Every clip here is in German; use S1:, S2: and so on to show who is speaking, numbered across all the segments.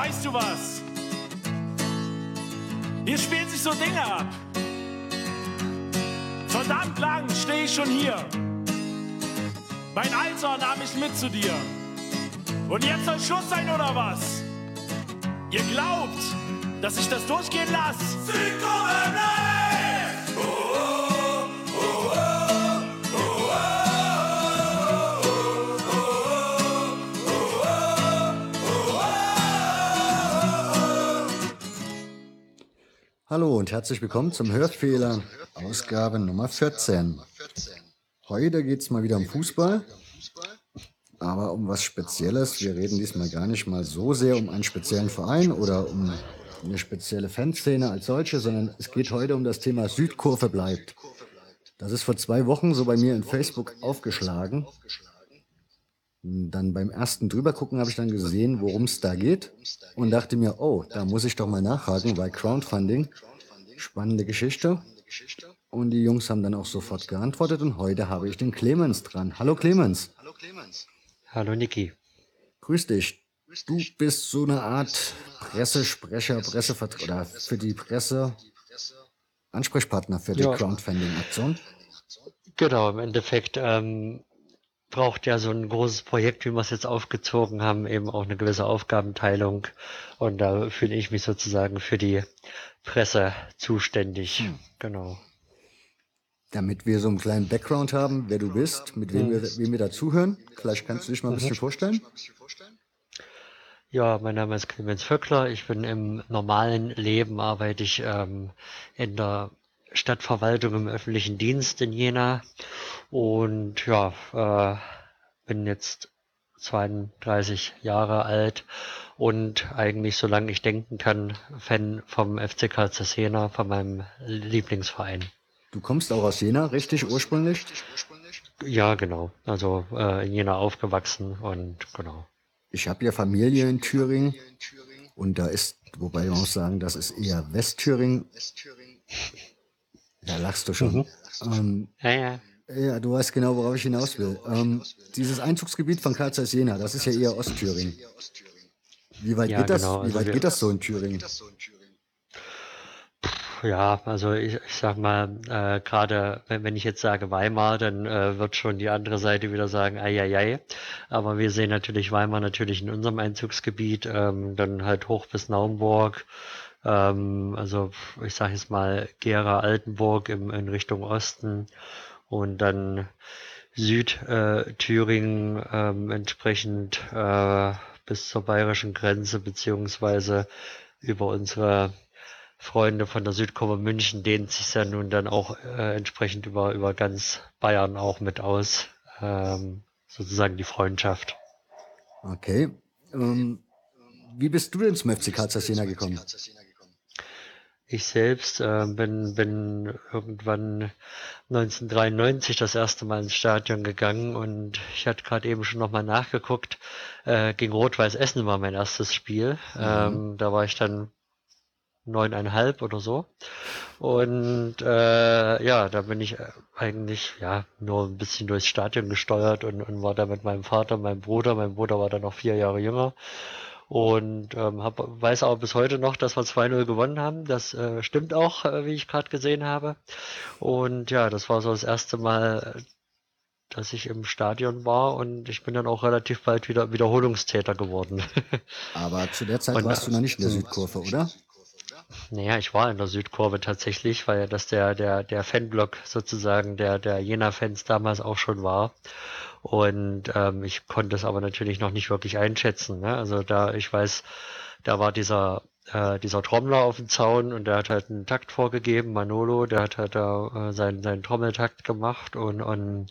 S1: weißt du was? Hier spielen sich so Dinge ab. Verdammt lang stehe ich schon hier. Mein Alter nahm mich mit zu dir. Und jetzt soll Schluss sein oder was? Ihr glaubt, dass ich das durchgehen lasse?
S2: Hallo und herzlich willkommen zum Hörfehler, Ausgabe Nummer 14. Heute geht es mal wieder um Fußball, aber um was Spezielles. Wir reden diesmal gar nicht mal so sehr um einen speziellen Verein oder um eine spezielle Fanszene als solche, sondern es geht heute um das Thema Südkurve bleibt. Das ist vor zwei Wochen so bei mir in Facebook aufgeschlagen. Dann beim ersten drübergucken habe ich dann gesehen, worum es da geht und dachte mir, oh, da muss ich doch mal nachhaken, weil Crowdfunding, spannende Geschichte. Und die Jungs haben dann auch sofort geantwortet und heute habe ich den Clemens dran. Hallo Clemens.
S3: Hallo Niki.
S2: Grüß dich. Du bist so eine Art Pressesprecher, Pressevertreter oder für die Presse Ansprechpartner für die
S3: Ja.
S2: Crowdfunding-Aktion.
S3: Genau, im Endeffekt ähm, braucht ja so ein großes Projekt, wie wir es jetzt aufgezogen haben, eben auch eine gewisse Aufgabenteilung. Und da fühle ich mich sozusagen für die Presse zuständig. Genau.
S2: Damit wir so einen kleinen Background haben, wer du bist, mit wem wir, wem wir da zuhören. Vielleicht kannst du dich mal ein bisschen vorstellen.
S3: Ja, mein Name ist Clemens Vöckler. Ich bin im normalen Leben, arbeite ich ähm, in der Stadtverwaltung im öffentlichen Dienst in Jena und ja, äh, bin jetzt 32 Jahre alt und eigentlich, solange ich denken kann, Fan vom FCK Cesena, von meinem Lieblingsverein.
S2: Du kommst auch aus Jena, richtig ursprünglich.
S3: Ja, genau. Also äh, in Jena aufgewachsen und genau.
S2: Ich habe ja Familie in Thüringen und da ist, wobei man muss sagen, das ist eher Westthüringen. Da lachst du schon. Ähm,
S3: Ja, ja.
S2: ja, du weißt genau, worauf ich hinaus will. Ähm, dieses Einzugsgebiet von Karl Zeiss Jena, das ist ja eher Ostthüringen. Wie weit,
S3: Ja,
S2: geht, das,
S3: genau,
S2: wie
S3: also
S2: weit
S3: wir-
S2: geht das so in Thüringen?
S3: Ja, also ich, ich sag mal, äh, gerade wenn, wenn ich jetzt sage Weimar, dann äh, wird schon die andere Seite wieder sagen, ei. Aber wir sehen natürlich Weimar natürlich in unserem Einzugsgebiet, ähm, dann halt hoch bis Naumburg, ähm, also ich sage jetzt mal Gera, Altenburg im, in Richtung Osten und dann Südthüringen ähm, entsprechend äh, bis zur bayerischen Grenze beziehungsweise über unsere Freunde von der Südkurve München dehnt sich ja nun dann auch äh, entsprechend über, über ganz Bayern auch mit aus. Ähm, sozusagen die Freundschaft.
S2: Okay. Ähm, wie bist du denn zum FC Karl Zeiss Jena gekommen?
S3: Ich selbst äh, bin, bin irgendwann 1993 das erste Mal ins Stadion gegangen und ich hatte gerade eben schon nochmal nachgeguckt. Äh, gegen Rot-Weiß Essen war mein erstes Spiel. Ähm, da war ich dann neuneinhalb oder so. Und äh, ja, da bin ich eigentlich ja nur ein bisschen durchs Stadion gesteuert und, und war da mit meinem Vater, meinem Bruder. Mein Bruder war dann noch vier Jahre jünger. Und ähm, hab, weiß auch bis heute noch, dass wir 2-0 gewonnen haben. Das äh, stimmt auch, äh, wie ich gerade gesehen habe. Und ja, das war so das erste Mal, äh, dass ich im Stadion war und ich bin dann auch relativ bald wieder Wiederholungstäter geworden.
S2: Aber zu der Zeit
S3: Und,
S2: warst du noch nicht in der. Südkurve, oder?
S3: Naja, ich war in der Südkurve tatsächlich, weil ja das der, der, der Fanblock sozusagen der, der Jena-Fans damals auch schon war. Und ähm, ich konnte es aber natürlich noch nicht wirklich einschätzen. Ne? Also da, ich weiß, da war dieser, äh, dieser Trommler auf dem Zaun und der hat halt einen Takt vorgegeben, Manolo, der hat halt da äh, seinen, seinen Trommeltakt gemacht und, und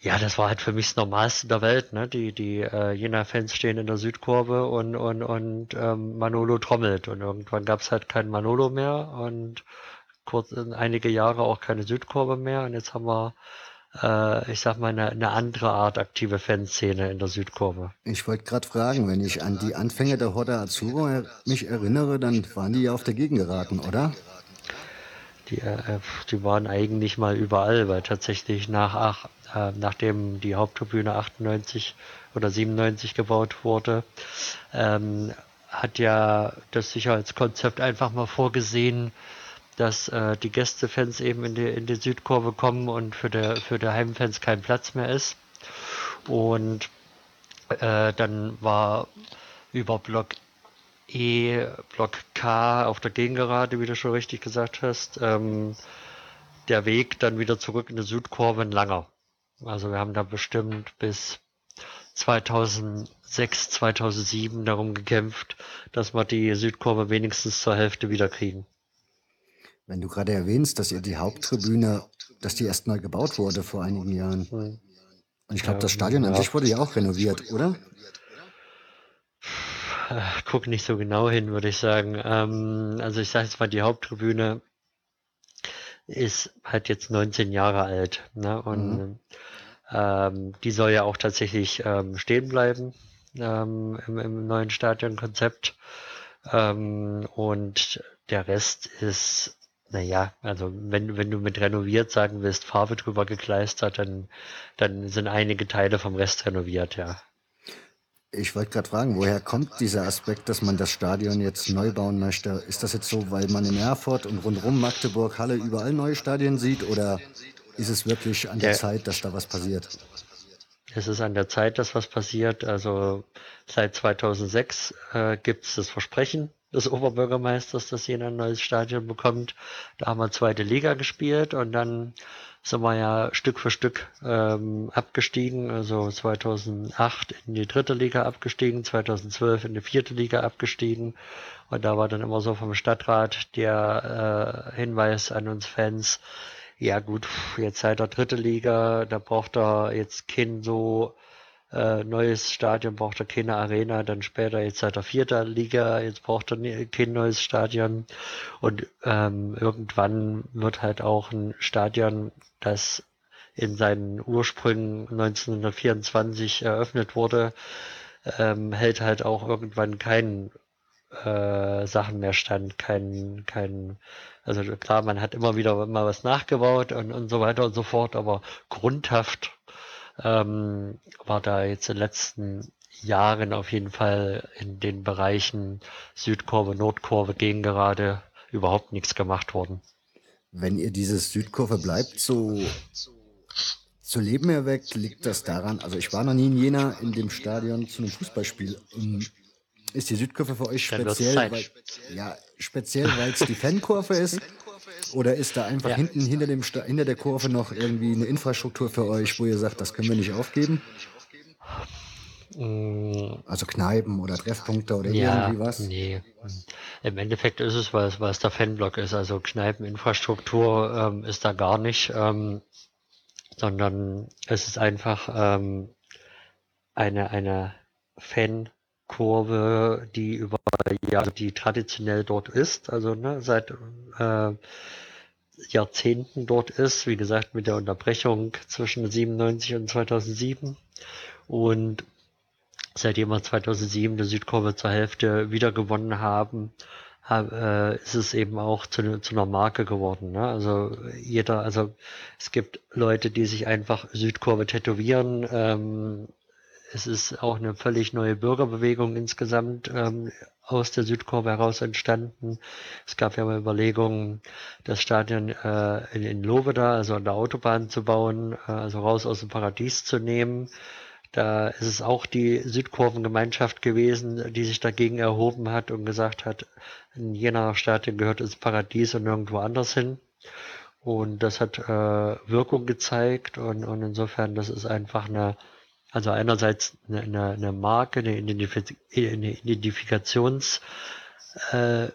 S3: ja, das war halt für mich das Normalste der Welt, ne? Die, die äh, Jena-Fans stehen in der Südkurve und, und, und ähm, Manolo trommelt. Und irgendwann gab es halt keinen Manolo mehr und kurz einige Jahre auch keine Südkurve mehr. Und jetzt haben wir äh, ich sag mal, eine, eine andere Art aktive Fanszene in der Südkurve.
S2: Ich wollte gerade fragen, wenn ich an die Anfänge der Horda er mich erinnere, dann waren die ja auf der Gegend geraten, oder?
S3: Die, äh, die waren eigentlich mal überall, weil tatsächlich nach ach, äh, nachdem die Haupttribüne 98 oder 97 gebaut wurde, ähm, hat ja das Sicherheitskonzept einfach mal vorgesehen, dass äh, die Gästefans eben in die, in die Südkurve kommen und für der für die Heimfans kein Platz mehr ist. Und äh, dann war über Block E, Block K auf der Gegengerade, wie du schon richtig gesagt hast, ähm, der Weg dann wieder zurück in die Südkurve ein langer. Also wir haben da bestimmt bis 2006, 2007 darum gekämpft, dass wir die Südkurve wenigstens zur Hälfte wieder kriegen.
S2: Wenn du gerade erwähnst, dass ihr die Haupttribüne, dass die erst neu gebaut wurde vor einigen Jahren. Hm. Und ich glaube, das Stadion an sich wurde ja auch renoviert, oder?
S3: Guck nicht so genau hin, würde ich sagen. Ähm, also ich sage jetzt mal, die Haupttribüne ist halt jetzt 19 Jahre alt. Ne? Und mhm. ähm, die soll ja auch tatsächlich ähm, stehen bleiben ähm, im, im, neuen Stadionkonzept. Ähm, und der Rest ist naja, also wenn, wenn du mit renoviert sagen willst, Farbe drüber gekleistert, dann, dann sind einige Teile vom Rest renoviert, ja.
S2: Ich wollte gerade fragen, woher kommt dieser Aspekt, dass man das Stadion jetzt neu bauen möchte? Ist das jetzt so, weil man in Erfurt und rundherum Magdeburg, Halle überall neue Stadien sieht oder ist es wirklich an der, der Zeit, dass da was passiert?
S3: Es ist an der Zeit, dass was passiert. Also seit 2006 äh, gibt es das Versprechen des Oberbürgermeisters, dass jeder ein neues Stadion bekommt. Da haben wir zweite Liga gespielt und dann sind wir ja Stück für Stück ähm, abgestiegen. Also 2008 in die dritte Liga abgestiegen, 2012 in die vierte Liga abgestiegen. Und da war dann immer so vom Stadtrat der äh, Hinweis an uns Fans, ja gut, jetzt seid ihr dritte Liga, da braucht er jetzt kein so äh, neues Stadion braucht er keine Arena, dann später jetzt seit der vierten Liga, jetzt braucht er kein neues Stadion. Und ähm, irgendwann wird halt auch ein Stadion, das in seinen Ursprüngen 1924 eröffnet wurde, ähm, hält halt auch irgendwann keinen äh, Sachen mehr stand, kein, kein, also klar, man hat immer wieder mal was nachgebaut und, und so weiter und so fort, aber grundhaft ähm, war da jetzt in den letzten Jahren auf jeden Fall in den Bereichen Südkurve, Nordkurve, gegen gerade überhaupt nichts gemacht worden.
S2: Wenn ihr dieses Südkurve bleibt so zu Leben erweckt, liegt das daran, also ich war noch nie in Jena in dem Stadion zu einem Fußballspiel. Ähm, ist die Südkurve für euch speziell, weil, ja, speziell, weil es die Fankurve ist? Oder ist da einfach ja. hinten hinter, dem, hinter der Kurve noch irgendwie eine Infrastruktur für euch, wo ihr sagt, das können wir nicht aufgeben? Mm. Also Kneipen oder Treffpunkte oder ja, irgendwie was?
S3: Nee. Im Endeffekt ist es, weil, weil es der Fanblock ist. Also Kneipeninfrastruktur ähm, ist da gar nicht, ähm, sondern es ist einfach ähm, eine, eine Fankurve, die über Jahre, die traditionell dort ist, also ne, seit äh, Jahrzehnten dort ist, wie gesagt, mit der Unterbrechung zwischen 97 und 2007. Und seitdem wir 2007 die Südkurve zur Hälfte wieder gewonnen haben, äh, ist es eben auch zu, zu einer Marke geworden. Ne? Also jeder, also es gibt Leute, die sich einfach Südkurve tätowieren. Ähm, es ist auch eine völlig neue Bürgerbewegung insgesamt ähm, aus der Südkurve heraus entstanden. Es gab ja mal Überlegungen, das Stadion äh, in, in Loveda, also an der Autobahn zu bauen, äh, also raus aus dem Paradies zu nehmen. Da ist es auch die Südkurvengemeinschaft gewesen, die sich dagegen erhoben hat und gesagt hat, in jener Stadion gehört ins Paradies und nirgendwo anders hin. Und das hat äh, Wirkung gezeigt und, und insofern, das ist einfach eine also einerseits eine, eine, eine Marke, eine, Identif eine Identifikationskraft, äh,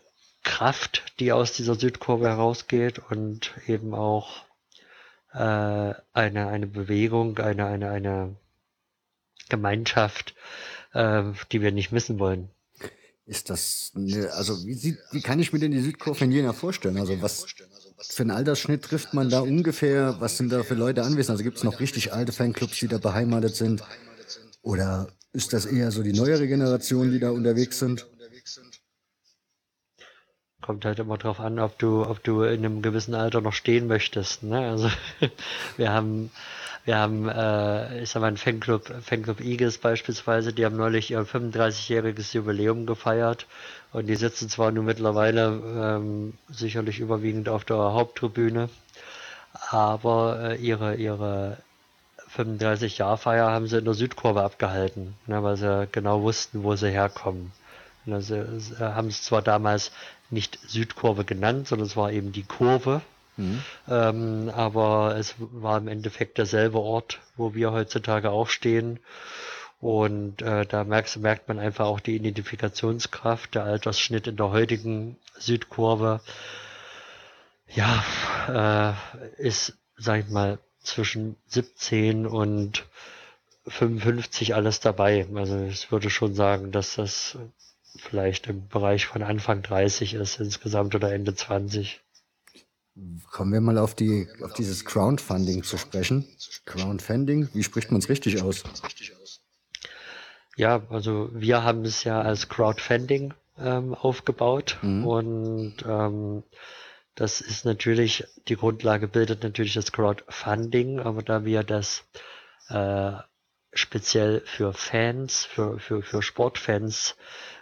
S3: die aus dieser Südkurve herausgeht und eben auch äh, eine, eine Bewegung, eine, eine, eine Gemeinschaft, äh, die wir nicht missen wollen.
S2: Ist das, eine, also wie, sieht, wie kann ich mir denn die Südkurve in Jena vorstellen? Also was für einen Altersschnitt trifft man da ungefähr? Was sind da für Leute anwesend? Also gibt es noch richtig alte Fanclubs, die da beheimatet sind? Oder ist das eher so die neuere Generation, die da unterwegs sind?
S3: Kommt halt immer drauf an, ob du, ob du in einem gewissen Alter noch stehen möchtest. Ne? Also wir haben Wir haben, äh, ich sag mal, einen Fanclub, Fanclub Eagles beispielsweise, die haben neulich ihr 35-jähriges Jubiläum gefeiert und die sitzen zwar nur mittlerweile ähm, sicherlich überwiegend auf der Haupttribüne, aber äh, ihre, ihre 35-Jahr-Feier haben sie in der Südkurve abgehalten, ne, weil sie genau wussten, wo sie herkommen. Also, haben es zwar damals nicht Südkurve genannt, sondern es war eben die Kurve. Mhm. Ähm, aber es war im Endeffekt derselbe Ort, wo wir heutzutage auch stehen. Und äh, da merkst, merkt man einfach auch die Identifikationskraft, der Altersschnitt in der heutigen Südkurve. Ja, äh, ist, sag ich mal, zwischen 17 und 55 alles dabei. Also ich würde schon sagen, dass das vielleicht im Bereich von Anfang 30 ist insgesamt oder Ende 20.
S2: Kommen wir mal auf, die, auf dieses Crowdfunding zu sprechen. Crowdfunding, wie spricht man es richtig aus?
S3: Ja, also wir haben es ja als Crowdfunding ähm, aufgebaut mhm. und ähm, das ist natürlich, die Grundlage bildet natürlich das Crowdfunding, aber da wir das äh, speziell für Fans, für, für, für Sportfans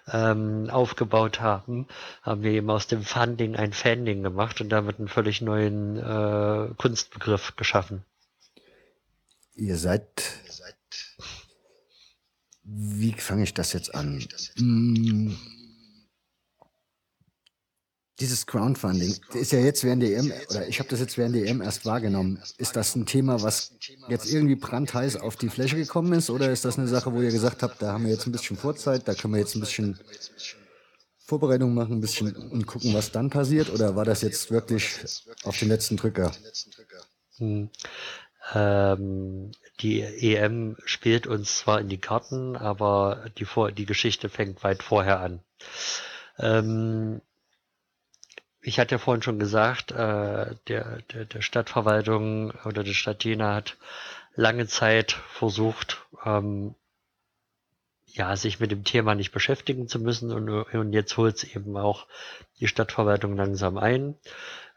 S3: ähm, aufgebaut haben, haben wir eben aus dem Funding ein Fanding gemacht und damit einen völlig neuen äh, Kunstbegriff geschaffen.
S2: Ihr seid. Wie fange ich das jetzt an? Hm dieses Crowdfunding ist ja jetzt während der EM, oder ich habe das jetzt während der EM erst wahrgenommen. Ist das ein Thema, was jetzt irgendwie brandheiß auf die Fläche gekommen ist? Oder ist das eine Sache, wo ihr gesagt habt, da haben wir jetzt ein bisschen Vorzeit, da können wir jetzt ein bisschen Vorbereitung machen, ein bisschen und gucken, was dann passiert? Oder war das jetzt wirklich auf den letzten Drücker?
S3: Hm. Ähm, die EM spielt uns zwar in die Karten, aber die, Vor die Geschichte fängt weit vorher an. Ähm, ich hatte ja vorhin schon gesagt, äh, der, der, der Stadtverwaltung oder der Stadt Jena hat lange Zeit versucht, ähm, ja, sich mit dem Thema nicht beschäftigen zu müssen und, und jetzt holt es eben auch die Stadtverwaltung langsam ein.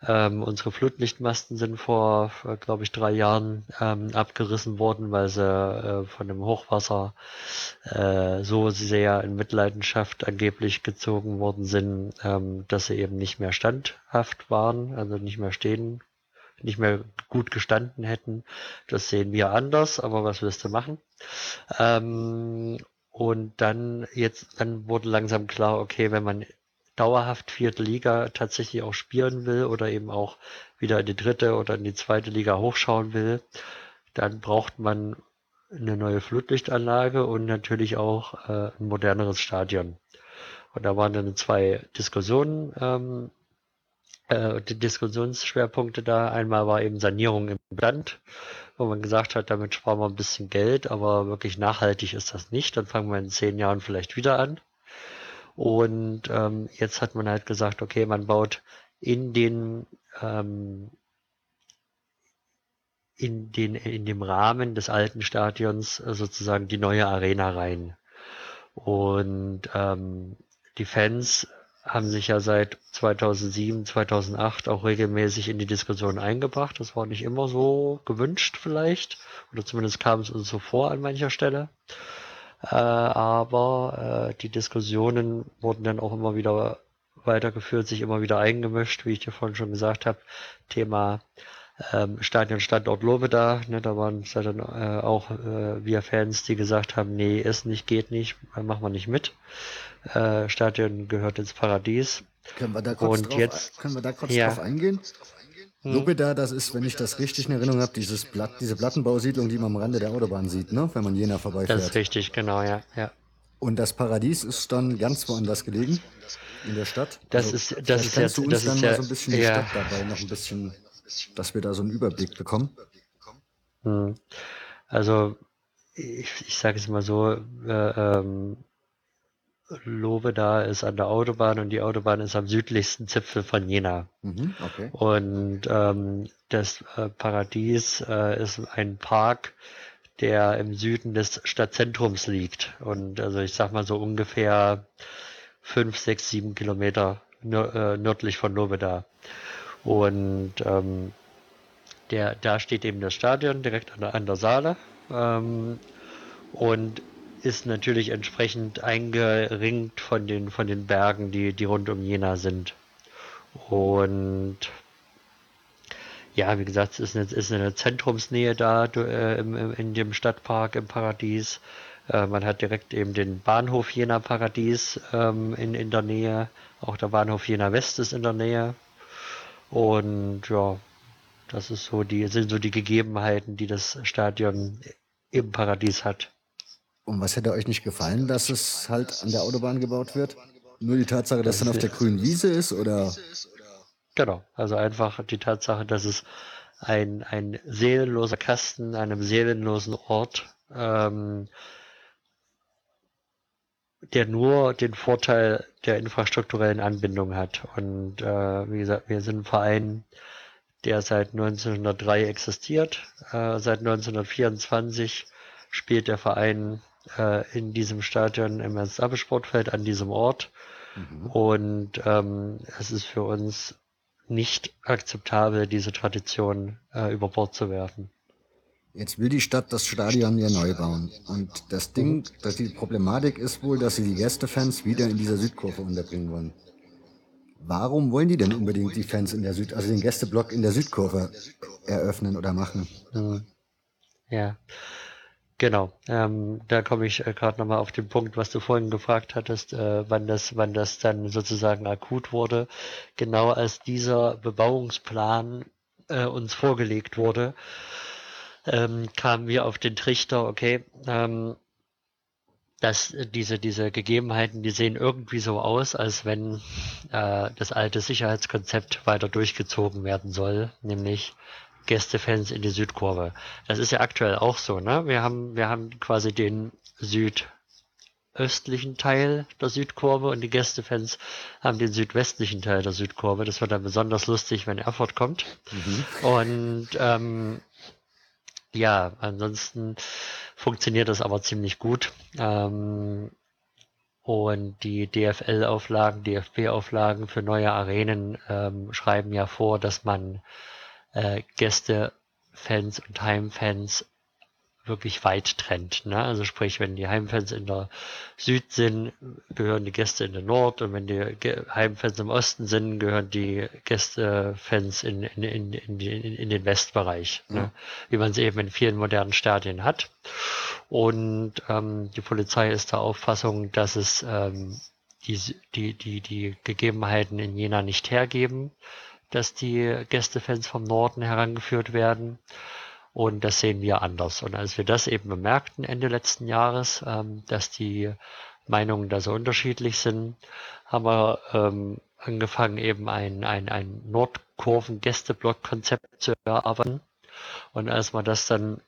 S3: Ähm, unsere Flutlichtmasten sind vor, glaube ich, drei Jahren ähm, abgerissen worden, weil sie äh, von dem Hochwasser äh, so sehr in Mitleidenschaft angeblich gezogen worden sind, ähm, dass sie eben nicht mehr standhaft waren, also nicht mehr stehen, nicht mehr gut gestanden hätten. Das sehen wir anders, aber was willst du machen? Ähm, und dann jetzt, dann wurde langsam klar, okay, wenn man dauerhaft vierte Liga tatsächlich auch spielen will oder eben auch wieder in die dritte oder in die zweite Liga hochschauen will, dann braucht man eine neue Flutlichtanlage und natürlich auch äh, ein moderneres Stadion. Und da waren dann zwei Diskussionen, ähm, äh, die Diskussionsschwerpunkte da. Einmal war eben Sanierung im Land, wo man gesagt hat, damit sparen wir ein bisschen Geld, aber wirklich nachhaltig ist das nicht. Dann fangen wir in zehn Jahren vielleicht wieder an. Und ähm, jetzt hat man halt gesagt, okay, man baut in den ähm, in den in dem Rahmen des alten Stadions sozusagen die neue Arena rein. Und ähm, die Fans haben sich ja seit 2007, 2008 auch regelmäßig in die Diskussion eingebracht. Das war nicht immer so gewünscht vielleicht, oder zumindest kam es uns so vor an mancher Stelle. Äh, aber äh, die Diskussionen wurden dann auch immer wieder weitergeführt, sich immer wieder eingemischt, wie ich dir vorhin schon gesagt habe. Thema ähm, Stadion Standort Lobeda, ne, da waren es dann äh, auch äh, wir Fans, die gesagt haben, nee, ist nicht, geht nicht, machen wir nicht mit. Äh, Stadion gehört ins Paradies.
S2: Können wir da kurz, Und drauf, jetzt, können wir da kurz ja. drauf eingehen? Hm. Lobeda, das ist, wenn ich das richtig in Erinnerung habe, dieses Blatt, diese Plattenbausiedlung, die man am Rande der Autobahn sieht, ne? wenn man Jena vorbeifährt.
S3: Das ist richtig, genau, ja. ja.
S2: Und das Paradies ist dann ganz woanders gelegen, in der Stadt.
S3: Das also, ist, das ist jetzt,
S2: du uns
S3: das
S2: dann
S3: ist
S2: mal
S3: ja,
S2: so ein bisschen die Stadt dabei, noch ein bisschen, dass wir da so einen Überblick bekommen.
S3: Hm. Also, ich, ich sage es mal so, äh, ähm, Lobeda ist an der Autobahn und die Autobahn ist am südlichsten Zipfel von Jena. Mhm, okay. Und ähm, das äh, Paradies äh, ist ein Park, der im Süden des Stadtzentrums liegt. Und also ich sag mal so ungefähr fünf, sechs, sieben Kilometer äh, nördlich von Lobeda. Und ähm, der, da steht eben das Stadion direkt an der, an der Saale ähm, und ist natürlich entsprechend eingeringt von den, von den Bergen, die, die rund um Jena sind. Und ja, wie gesagt, es ist eine, ist eine Zentrumsnähe da äh, im, in dem Stadtpark im Paradies. Äh, man hat direkt eben den Bahnhof Jena Paradies ähm, in, in der Nähe. Auch der Bahnhof Jena West ist in der Nähe. Und ja, das ist so die, sind so die Gegebenheiten, die das Stadion im Paradies hat.
S2: Und was hätte euch nicht gefallen, dass es halt an der Autobahn gebaut wird? Nur die Tatsache, dass das dann auf der grünen Wiese ist, oder?
S3: Genau, also einfach die Tatsache, dass es ein, ein seelenloser Kasten, einem seelenlosen Ort, ähm, der nur den Vorteil der infrastrukturellen Anbindung hat. Und äh, wie gesagt, wir sind ein Verein, der seit 1903 existiert. Äh, seit 1924 spielt der Verein äh, in diesem Stadion im Ernst-Abbe-Sportfeld an diesem Ort. Mhm. Und ähm, es ist für uns nicht akzeptabel, diese Tradition äh, über Bord zu werfen.
S2: Jetzt will die Stadt das Stadion ja neu bauen. Und das Ding, dass die Problematik ist wohl, dass sie die Gästefans wieder in dieser Südkurve unterbringen wollen. Warum wollen die denn unbedingt die Fans in der Süd, also den Gästeblock in der Südkurve eröffnen oder machen?
S3: Ja. Genau, ähm, da komme ich äh, gerade nochmal auf den Punkt, was du vorhin gefragt hattest, äh, wann das, wann das dann sozusagen akut wurde. Genau als dieser Bebauungsplan äh, uns vorgelegt wurde, ähm, kamen wir auf den Trichter, okay, ähm, dass diese, diese Gegebenheiten, die sehen irgendwie so aus, als wenn äh, das alte Sicherheitskonzept weiter durchgezogen werden soll, nämlich Gästefans in die Südkurve. Das ist ja aktuell auch so, ne? Wir haben, wir haben quasi den südöstlichen Teil der Südkurve und die Gästefans haben den südwestlichen Teil der Südkurve. Das wird dann besonders lustig, wenn Erfurt kommt. Mhm. Und ähm, ja, ansonsten funktioniert das aber ziemlich gut. Ähm, und die DFL-Auflagen, DFB-Auflagen für neue Arenen ähm, schreiben ja vor, dass man äh, Gästefans und Heimfans wirklich weit trennt. Ne? Also sprich, wenn die Heimfans in der Süd sind, gehören die Gäste in den Nord und wenn die Heimfans im Osten sind, gehören die Gästefans in, in, in, in, in den Westbereich, ne? wie man es eben in vielen modernen Stadien hat. Und ähm, die Polizei ist der Auffassung, dass es ähm, die, die, die, die Gegebenheiten in Jena nicht hergeben dass die Gästefans vom Norden herangeführt werden. Und das sehen wir anders. Und als wir das eben bemerkten Ende letzten Jahres, ähm, dass die Meinungen da so unterschiedlich sind, haben wir ähm, angefangen, eben ein, ein, ein Nordkurven-Gästeblock-Konzept zu erarbeiten. Und als wir das dann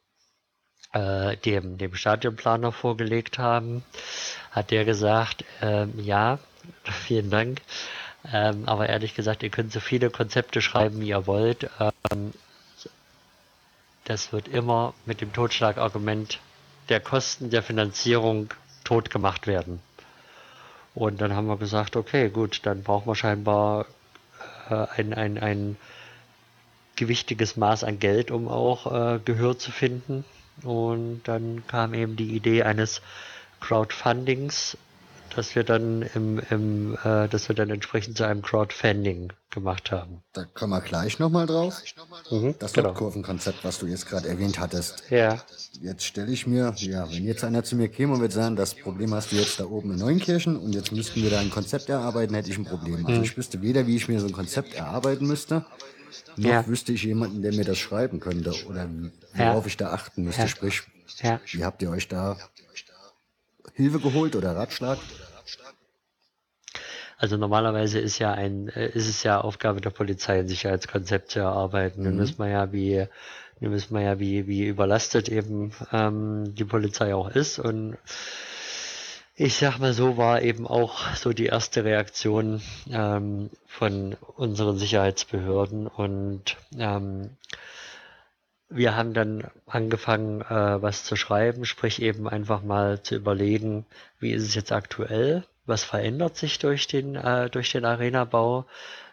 S3: äh, dem, dem Stadionplaner vorgelegt haben, hat der gesagt, äh, ja, vielen Dank, ähm, aber ehrlich gesagt, ihr könnt so viele Konzepte schreiben, wie ihr wollt. Ähm, das wird immer mit dem Totschlagargument der Kosten der Finanzierung tot gemacht werden. Und dann haben wir gesagt, okay, gut, dann brauchen wir scheinbar äh, ein, ein, ein gewichtiges Maß an Geld, um auch äh, Gehör zu finden. Und dann kam eben die Idee eines Crowdfundings, dass wir dann im, im äh, dass wir dann entsprechend zu einem Crowdfunding gemacht haben.
S2: Da kommen wir gleich nochmal drauf. Mhm, das genau. Kurvenkonzept, was du jetzt gerade erwähnt hattest.
S3: Ja.
S2: Jetzt stelle ich mir, ja, wenn jetzt einer zu mir käme und würde sagen, das Problem hast du jetzt da oben in Neunkirchen und jetzt müssten wir da ein Konzept erarbeiten, hätte ich ein Problem. Also mhm. ich wüsste weder, wie ich mir so ein Konzept erarbeiten müsste, noch ja. wüsste ich jemanden, der mir das schreiben könnte oder worauf ja. ich da achten müsste. Ja. Sprich, wie habt ihr euch da Hilfe geholt oder Ratschlag?
S3: Also normalerweise ist ja ein, äh, ist es ja Aufgabe der Polizei, ein Sicherheitskonzept zu erarbeiten. Mhm. Nun wissen wir ja, wie, nun wissen wir ja, wie, wie überlastet eben ähm, die Polizei auch ist. Und ich sag mal so, war eben auch so die erste Reaktion ähm, von unseren Sicherheitsbehörden und ähm, wir haben dann angefangen, äh, was zu schreiben, sprich eben einfach mal zu überlegen, wie ist es jetzt aktuell, was verändert sich durch den, äh, durch den Arena-Bau,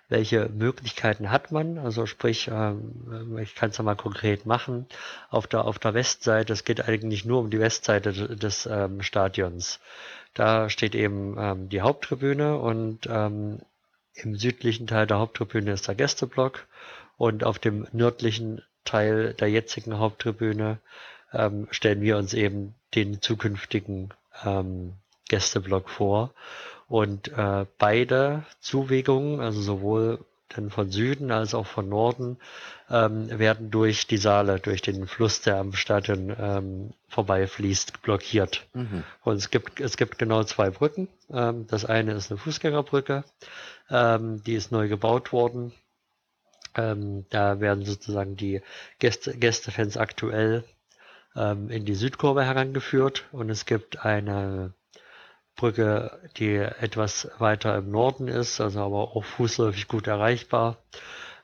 S3: welche Möglichkeiten hat man? Also sprich, ähm, ich kann es ja mal konkret machen. Auf der, auf der Westseite, es geht eigentlich nur um die Westseite des ähm, Stadions. Da steht eben ähm, die Haupttribüne und ähm, im südlichen Teil der Haupttribüne ist der Gästeblock und auf dem nördlichen Teil der jetzigen Haupttribüne ähm, stellen wir uns eben den zukünftigen ähm, Gästeblock vor. Und äh, beide Zuwegungen, also sowohl dann von Süden als auch von Norden, ähm, werden durch die Saale, durch den Fluss, der am Stadion ähm, vorbeifließt, blockiert. Mhm. Und es gibt, es gibt genau zwei Brücken. Ähm, das eine ist eine Fußgängerbrücke, ähm, die ist neu gebaut worden. Ähm, da werden sozusagen die Gäste, Gästefans aktuell ähm, in die Südkurve herangeführt und es gibt eine Brücke, die etwas weiter im Norden ist, also aber auch fußläufig gut erreichbar.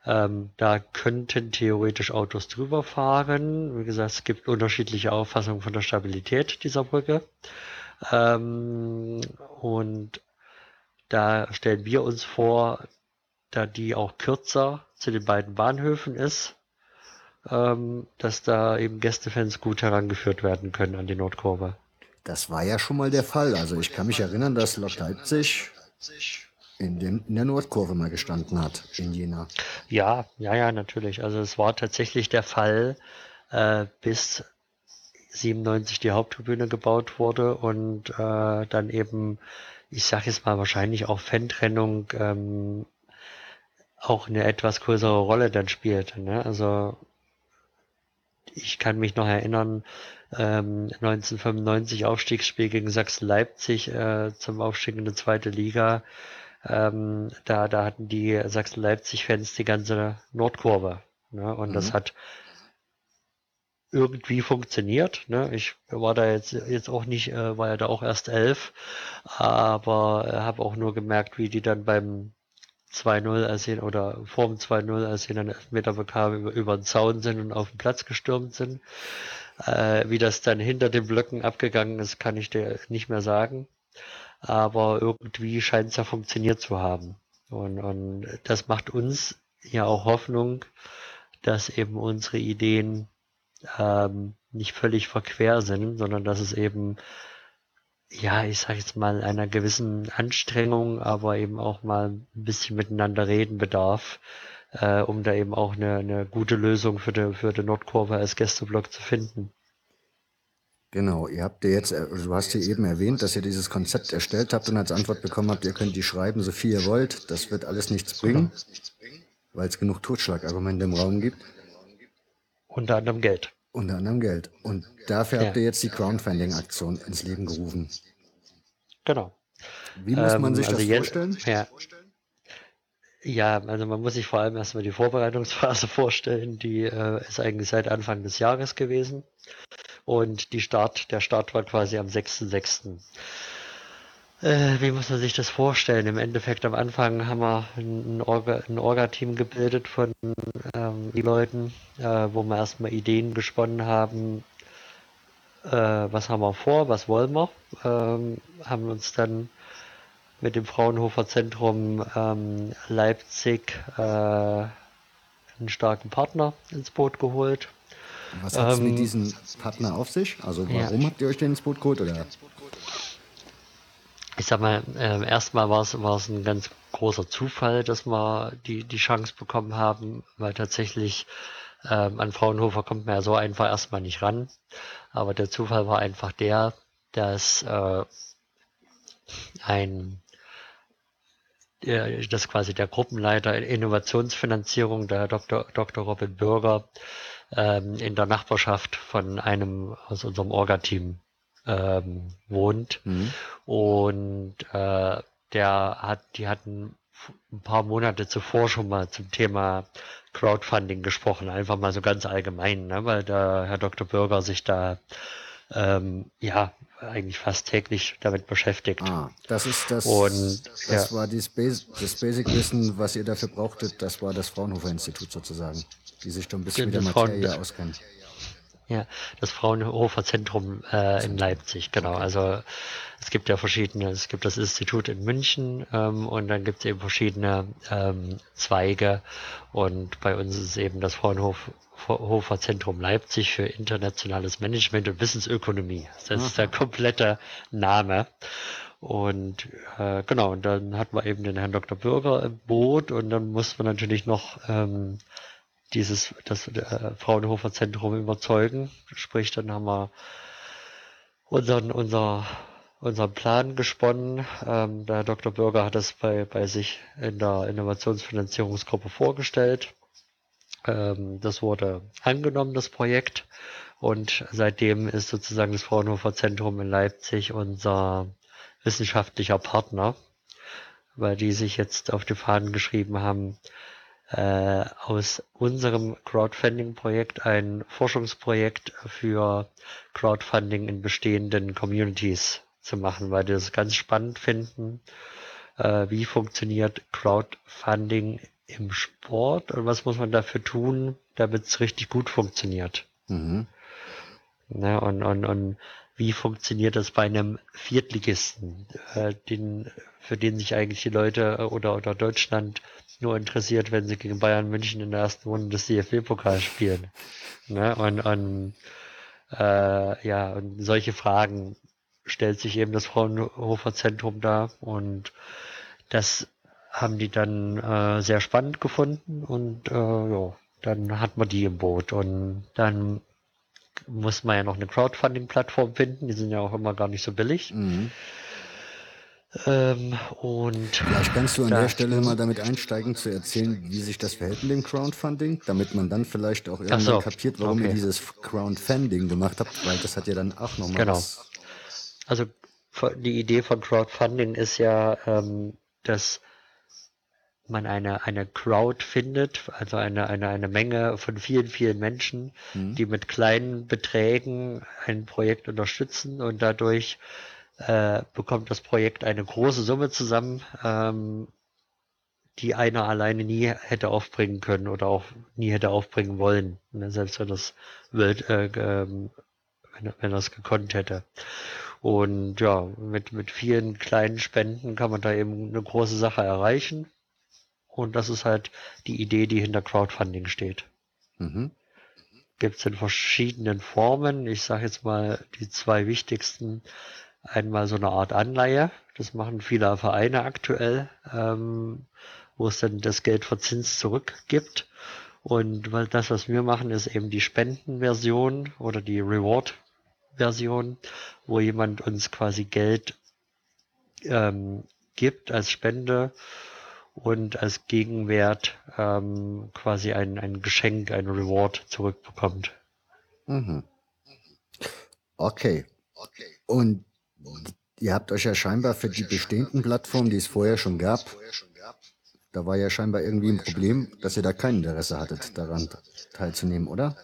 S3: Ähm, da könnten theoretisch Autos drüber fahren. Wie gesagt, es gibt unterschiedliche Auffassungen von der Stabilität dieser Brücke. Ähm, und da stellen wir uns vor, da die auch kürzer zu den beiden Bahnhöfen ist, ähm, dass da eben Gästefans gut herangeführt werden können an die Nordkurve.
S2: Das war ja schon mal der Fall. Also ich kann mich erinnern, dass Lok Leipzig in, dem, in der Nordkurve mal gestanden hat, in Jena.
S3: Ja, ja, ja, natürlich. Also es war tatsächlich der Fall, äh, bis 97 die Haupttribüne gebaut wurde und äh, dann eben, ich sage jetzt mal wahrscheinlich auch Fantrennung ähm, auch eine etwas größere Rolle dann spielt. Ne? Also ich kann mich noch erinnern, ähm, 1995 Aufstiegsspiel gegen Sachsen-Leipzig äh, zum Aufstieg in die zweite Liga. Ähm, da, da hatten die Sachsen-Leipzig-Fans die ganze Nordkurve. Ne? Und mhm. das hat irgendwie funktioniert. Ne? Ich war da jetzt jetzt auch nicht, äh, war ja da auch erst elf, aber äh, habe auch nur gemerkt, wie die dann beim 2-0, als sie oder vorm 2-0, als sie dann Elfmeter bekamen, über, über den Zaun sind und auf den Platz gestürmt sind. Äh, wie das dann hinter den Blöcken abgegangen ist, kann ich dir nicht mehr sagen. Aber irgendwie scheint es ja funktioniert zu haben. Und, und das macht uns ja auch Hoffnung, dass eben unsere Ideen ähm, nicht völlig verquer sind, sondern dass es eben ja, ich sage jetzt mal, einer gewissen Anstrengung, aber eben auch mal ein bisschen miteinander reden bedarf, äh, um da eben auch eine, eine gute Lösung für die, für die Nordkurve als Gästeblock zu finden.
S2: Genau, ihr habt ja jetzt, also du hast hier eben erwähnt, dass ihr dieses Konzept erstellt habt und als Antwort bekommen habt, ihr könnt die schreiben, so viel ihr wollt. Das wird alles nichts bringen, weil es genug Totschlagargumente im Raum gibt.
S3: Unter anderem Geld.
S2: Unter anderem Geld. Und dafür ja. habt ihr jetzt die Crowdfunding-Aktion ins Leben gerufen.
S3: Genau.
S2: Wie muss man ähm, sich also das vorstellen?
S3: Ja. ja, also man muss sich vor allem erstmal die Vorbereitungsphase vorstellen. Die äh, ist eigentlich seit Anfang des Jahres gewesen. Und die Start, der Start war quasi am 6.6. Äh, wie muss man sich das vorstellen? Im Endeffekt am Anfang haben wir ein, Orga, ein Orga-Team gebildet von ähm, Leuten, äh, wo wir erstmal Ideen gesponnen haben, äh, was haben wir vor, was wollen wir. Ähm, haben uns dann mit dem Fraunhofer Zentrum ähm, Leipzig äh, einen starken Partner ins Boot geholt.
S2: Was hat es mit ähm, diesem Partner auf sich? Also warum ja. habt ihr euch denn ins Boot geholt? Oder?
S3: Ich sag mal, äh, erstmal war es war es ein ganz großer Zufall, dass wir die die Chance bekommen haben, weil tatsächlich ähm, an Fraunhofer kommt man ja so einfach erstmal nicht ran. Aber der Zufall war einfach der, dass äh, ein das quasi der Gruppenleiter Innovationsfinanzierung, der Dr. Dr. Robin Bürger, ähm, in der Nachbarschaft von einem aus unserem Orga-Team ähm, wohnt. Mhm. Und äh, der hat, die hatten ein paar Monate zuvor schon mal zum Thema Crowdfunding gesprochen, einfach mal so ganz allgemein, ne? weil der Herr Dr. Bürger sich da ähm, ja eigentlich fast täglich damit beschäftigt. Ah,
S2: das ist das. Und das ja. war das, Bas das Basic-Wissen, was ihr dafür brauchtet. Das war das Fraunhofer Institut sozusagen, die sich da ein bisschen mit der Materie auskennt.
S3: Ja, das Fraunhofer Zentrum äh, in Leipzig, genau. Okay. Also es gibt ja verschiedene, es gibt das Institut in München ähm, und dann gibt es eben verschiedene ähm, Zweige und bei uns ist eben das Fraunhofer Zentrum Leipzig für internationales Management und Wissensökonomie. Das ist der komplette Name. Und äh, genau, und dann hatten wir eben den Herrn Dr. Bürger im Boot und dann mussten wir natürlich noch ähm, dieses, das äh, Fraunhofer Zentrum überzeugen. Sprich, dann haben wir unseren, unser, unseren Plan gesponnen. Ähm, der Herr Dr. Bürger hat das bei, bei sich in der Innovationsfinanzierungsgruppe vorgestellt. Ähm, das wurde angenommen, das Projekt. Und seitdem ist sozusagen das Fraunhofer Zentrum in Leipzig unser wissenschaftlicher Partner, weil die sich jetzt auf die Fahnen geschrieben haben, äh, aus unserem Crowdfunding-Projekt ein Forschungsprojekt für Crowdfunding in bestehenden Communities zu machen, weil wir das ganz spannend finden. Äh, wie funktioniert Crowdfunding im Sport und was muss man dafür tun, damit es richtig gut funktioniert? Mhm. Ne, und, und, und wie funktioniert das bei einem Viertligisten, äh, den, für den sich eigentlich die Leute oder, oder Deutschland nur interessiert, wenn sie gegen Bayern München in der ersten Runde des DFB-Pokals spielen. Ne? Und, und äh, ja, und solche Fragen stellt sich eben das Fraunhofer Zentrum da und das haben die dann äh, sehr spannend gefunden und äh, ja, dann hat man die im Boot und dann muss man ja noch eine Crowdfunding-Plattform finden, die sind ja auch immer gar nicht so billig. Mhm.
S2: Ähm, und Vielleicht kannst du an der Stelle mal damit einsteigen, zu erzählen, wie sich das verhält mit dem Crowdfunding, damit man dann vielleicht auch irgendwann so, kapiert, warum okay. ihr dieses Crowdfunding gemacht habt, weil das hat ja dann auch nochmal genau. was.
S3: Also die Idee von Crowdfunding ist ja, ähm, dass man eine, eine Crowd findet, also eine, eine, eine Menge von vielen, vielen Menschen, mhm. die mit kleinen Beträgen ein Projekt unterstützen und dadurch äh, bekommt das Projekt eine große Summe zusammen, ähm, die einer alleine nie hätte aufbringen können oder auch nie hätte aufbringen wollen, ne? selbst wenn das Welt, äh, ähm, wenn, wenn das gekonnt hätte. Und ja, mit, mit vielen kleinen Spenden kann man da eben eine große Sache erreichen. Und das ist halt die Idee, die hinter Crowdfunding steht. Mhm. Gibt es in verschiedenen Formen. Ich sage jetzt mal die zwei wichtigsten einmal so eine Art Anleihe. Das machen viele Vereine aktuell, ähm, wo es dann das Geld verzinst zurückgibt. Und weil das, was wir machen, ist eben die Spendenversion oder die Reward-Version, wo jemand uns quasi Geld ähm, gibt als Spende und als Gegenwert ähm, quasi ein, ein Geschenk, ein Reward zurückbekommt.
S2: Mhm. Okay. Okay. Und Ihr habt euch ja scheinbar für die bestehenden Plattformen, die es vorher schon gab, da war ja scheinbar irgendwie ein Problem, dass ihr da kein Interesse hattet, daran teilzunehmen, oder?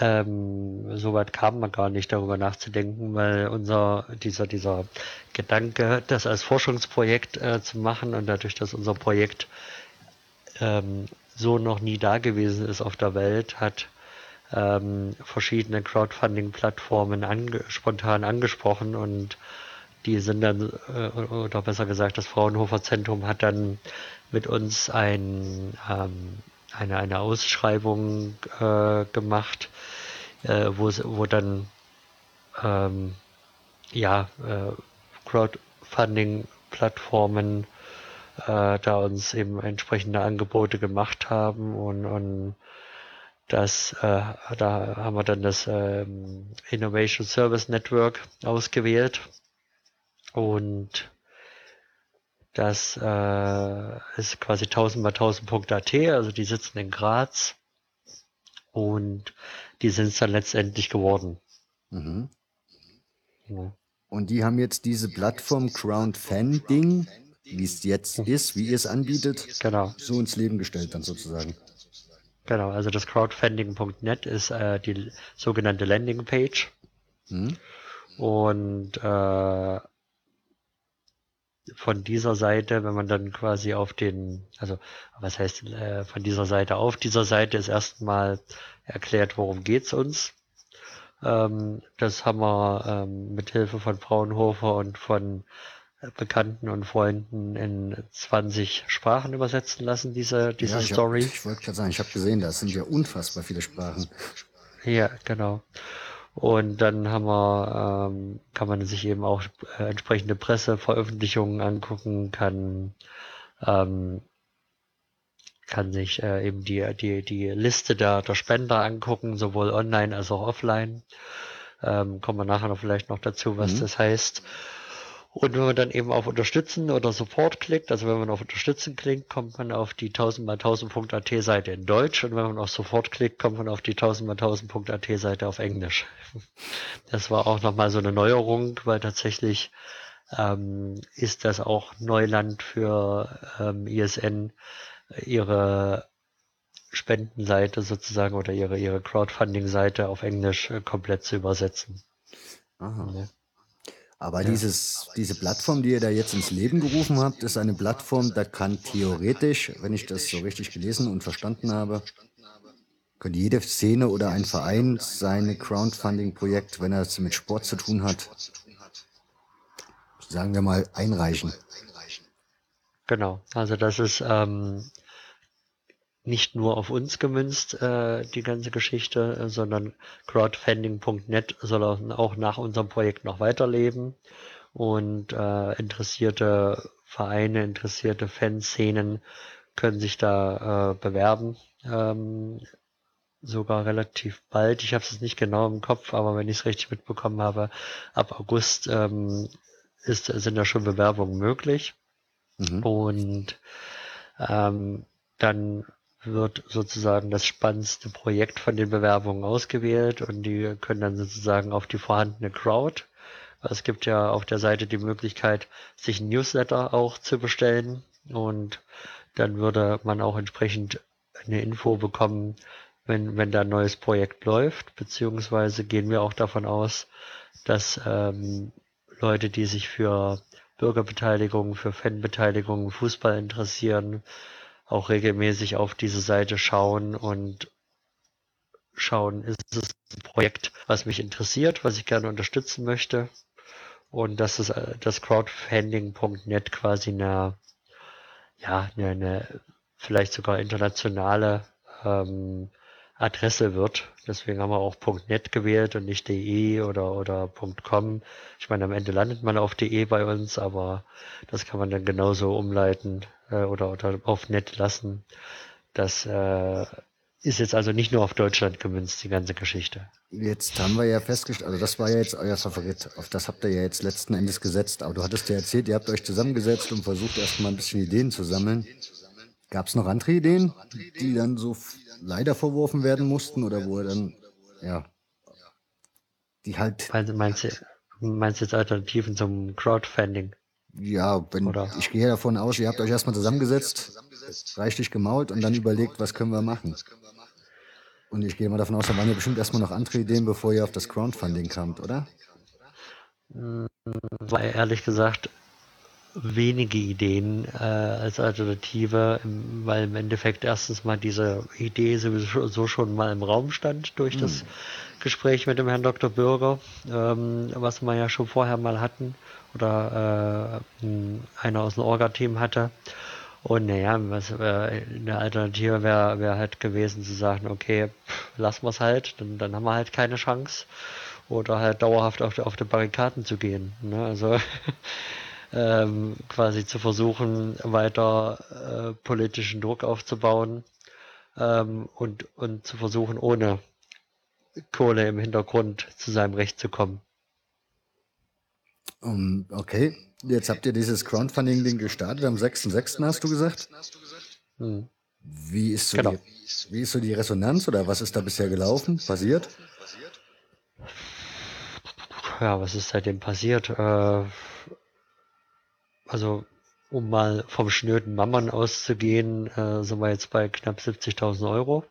S3: Ähm, Soweit kam man gar nicht darüber nachzudenken, weil unser dieser dieser Gedanke, das als Forschungsprojekt äh, zu machen und dadurch, dass unser Projekt ähm, so noch nie da gewesen ist auf der Welt, hat ähm, verschiedene Crowdfunding-Plattformen ange spontan angesprochen und die sind dann, äh, oder besser gesagt, das Fraunhofer Zentrum hat dann mit uns ein, ähm, eine, eine Ausschreibung äh, gemacht, äh, wo, wo dann ähm, ja, äh, Crowdfunding-Plattformen äh, da uns eben entsprechende Angebote gemacht haben und, und das, äh, da haben wir dann das ähm, Innovation Service Network ausgewählt und das äh, ist quasi 1000 mal 1000.at, also die sitzen in Graz und die sind es dann letztendlich geworden. Mhm.
S2: Ja. Und die haben jetzt diese Plattform Crowdfunding, wie es jetzt ist, wie ihr es anbietet, genau. so ins Leben gestellt dann sozusagen.
S3: Genau, also das crowdfunding.net ist äh, die sogenannte Landingpage. Mhm. Und äh, von dieser Seite, wenn man dann quasi auf den, also was heißt äh, von dieser Seite auf dieser Seite ist erstmal erklärt, worum geht's uns. Ähm, das haben wir ähm, mit Hilfe von Fraunhofer und von Bekannten und Freunden in 20 Sprachen übersetzen lassen, diese, diese
S2: ja, ich
S3: Story.
S2: Hab, ich wollte gerade sagen, ich habe gesehen, das sind ja unfassbar viele Sprachen.
S3: Ja, genau. Und dann haben wir, ähm, kann man sich eben auch äh, entsprechende Presseveröffentlichungen angucken, kann, ähm, kann sich äh, eben die, die, die Liste der, der Spender angucken, sowohl online als auch offline. Ähm, kommen wir nachher noch vielleicht noch dazu, was mhm. das heißt. Und wenn man dann eben auf Unterstützen oder Support klickt, also wenn man auf Unterstützen klickt, kommt man auf die 1000x1000.at Seite in Deutsch und wenn man auf Support klickt, kommt man auf die 1000x1000.at Seite auf Englisch. Das war auch nochmal so eine Neuerung, weil tatsächlich ähm, ist das auch Neuland für ähm, ISN, ihre Spendenseite sozusagen oder ihre, ihre Crowdfunding-Seite auf Englisch äh, komplett zu übersetzen.
S2: Aha. Ja. Aber ja. dieses, diese Plattform, die ihr da jetzt ins Leben gerufen habt, ist eine Plattform, da kann theoretisch, wenn ich das so richtig gelesen und verstanden habe, könnte jede Szene oder ein Verein seine Crowdfunding-Projekt, wenn er es mit Sport zu tun hat, sagen wir mal, einreichen.
S3: Genau, also das ist ähm, nicht nur auf uns gemünzt, äh, die ganze Geschichte, äh, sondern crowdfunding.net soll auch nach unserem Projekt noch weiterleben und äh, interessierte Vereine, interessierte Fanszenen können sich da äh, bewerben. Ähm, sogar relativ bald. Ich habe es nicht genau im Kopf, aber wenn ich es richtig mitbekommen habe, ab August ähm, ist, sind da schon Bewerbungen möglich. Mhm. Und ähm, dann wird sozusagen das spannendste Projekt von den Bewerbungen ausgewählt und die können dann sozusagen auf die vorhandene Crowd. Es gibt ja auf der Seite die Möglichkeit, sich ein Newsletter auch zu bestellen und dann würde man auch entsprechend eine Info bekommen, wenn, wenn da ein neues Projekt läuft, beziehungsweise gehen wir auch davon aus, dass ähm, Leute, die sich für Bürgerbeteiligung, für Fanbeteiligung, Fußball interessieren, auch regelmäßig auf diese Seite schauen und schauen, ist es ein Projekt, was mich interessiert, was ich gerne unterstützen möchte. Und das ist äh, das Crowdfunding.net quasi eine, ja, eine, eine vielleicht sogar internationale ähm, Adresse wird. Deswegen haben wir auch .net gewählt und nicht .de oder, oder .com. Ich meine, am Ende landet man auf .de bei uns, aber das kann man dann genauso umleiten äh, oder, oder auf net lassen. Das äh, ist jetzt also nicht nur auf Deutschland gemünzt, die ganze Geschichte.
S2: Jetzt haben wir ja festgestellt, also das war ja jetzt euer Favorit, auf das habt ihr ja jetzt letzten Endes gesetzt, aber du hattest ja erzählt, ihr habt euch zusammengesetzt und versucht erstmal ein bisschen Ideen zu sammeln. Gab es noch andere Ideen, die dann so leider verworfen werden mussten oder wo er dann, ja, die halt.
S3: Meinst du, meinst du jetzt Alternativen zum Crowdfunding?
S2: Ja, wenn, oder? ich gehe davon aus, ihr habt euch erstmal zusammengesetzt, reichlich gemault und dann überlegt, was können wir machen. Und ich gehe mal davon aus, da waren ja bestimmt erstmal noch andere Ideen, bevor ihr auf das Crowdfunding kamt, oder?
S3: War ehrlich gesagt wenige Ideen äh, als Alternative, weil im Endeffekt erstens mal diese Idee sowieso schon mal im Raum stand durch mhm. das Gespräch mit dem Herrn Dr. Bürger, ähm, was wir ja schon vorher mal hatten oder äh, einer aus dem Orga-Team hatte. Und naja, was, äh, eine Alternative wäre wär halt gewesen zu sagen, okay, pff, lassen wir es halt, dann, dann haben wir halt keine Chance. Oder halt dauerhaft auf, auf die Barrikaden zu gehen. Ne? Also ähm, quasi zu versuchen, weiter äh, politischen Druck aufzubauen ähm, und, und zu versuchen, ohne Kohle im Hintergrund zu seinem Recht zu kommen.
S2: Um, okay, jetzt habt ihr dieses Crowdfunding-Ding gestartet am 6.6. hast du gesagt? Hm. Wie, ist so genau. die, wie ist so die Resonanz oder was ist da bisher gelaufen, passiert?
S3: Ja, was ist seitdem passiert? Äh, also um mal vom schnöden Mammon auszugehen, äh, sind wir jetzt bei knapp 70.000 Euro,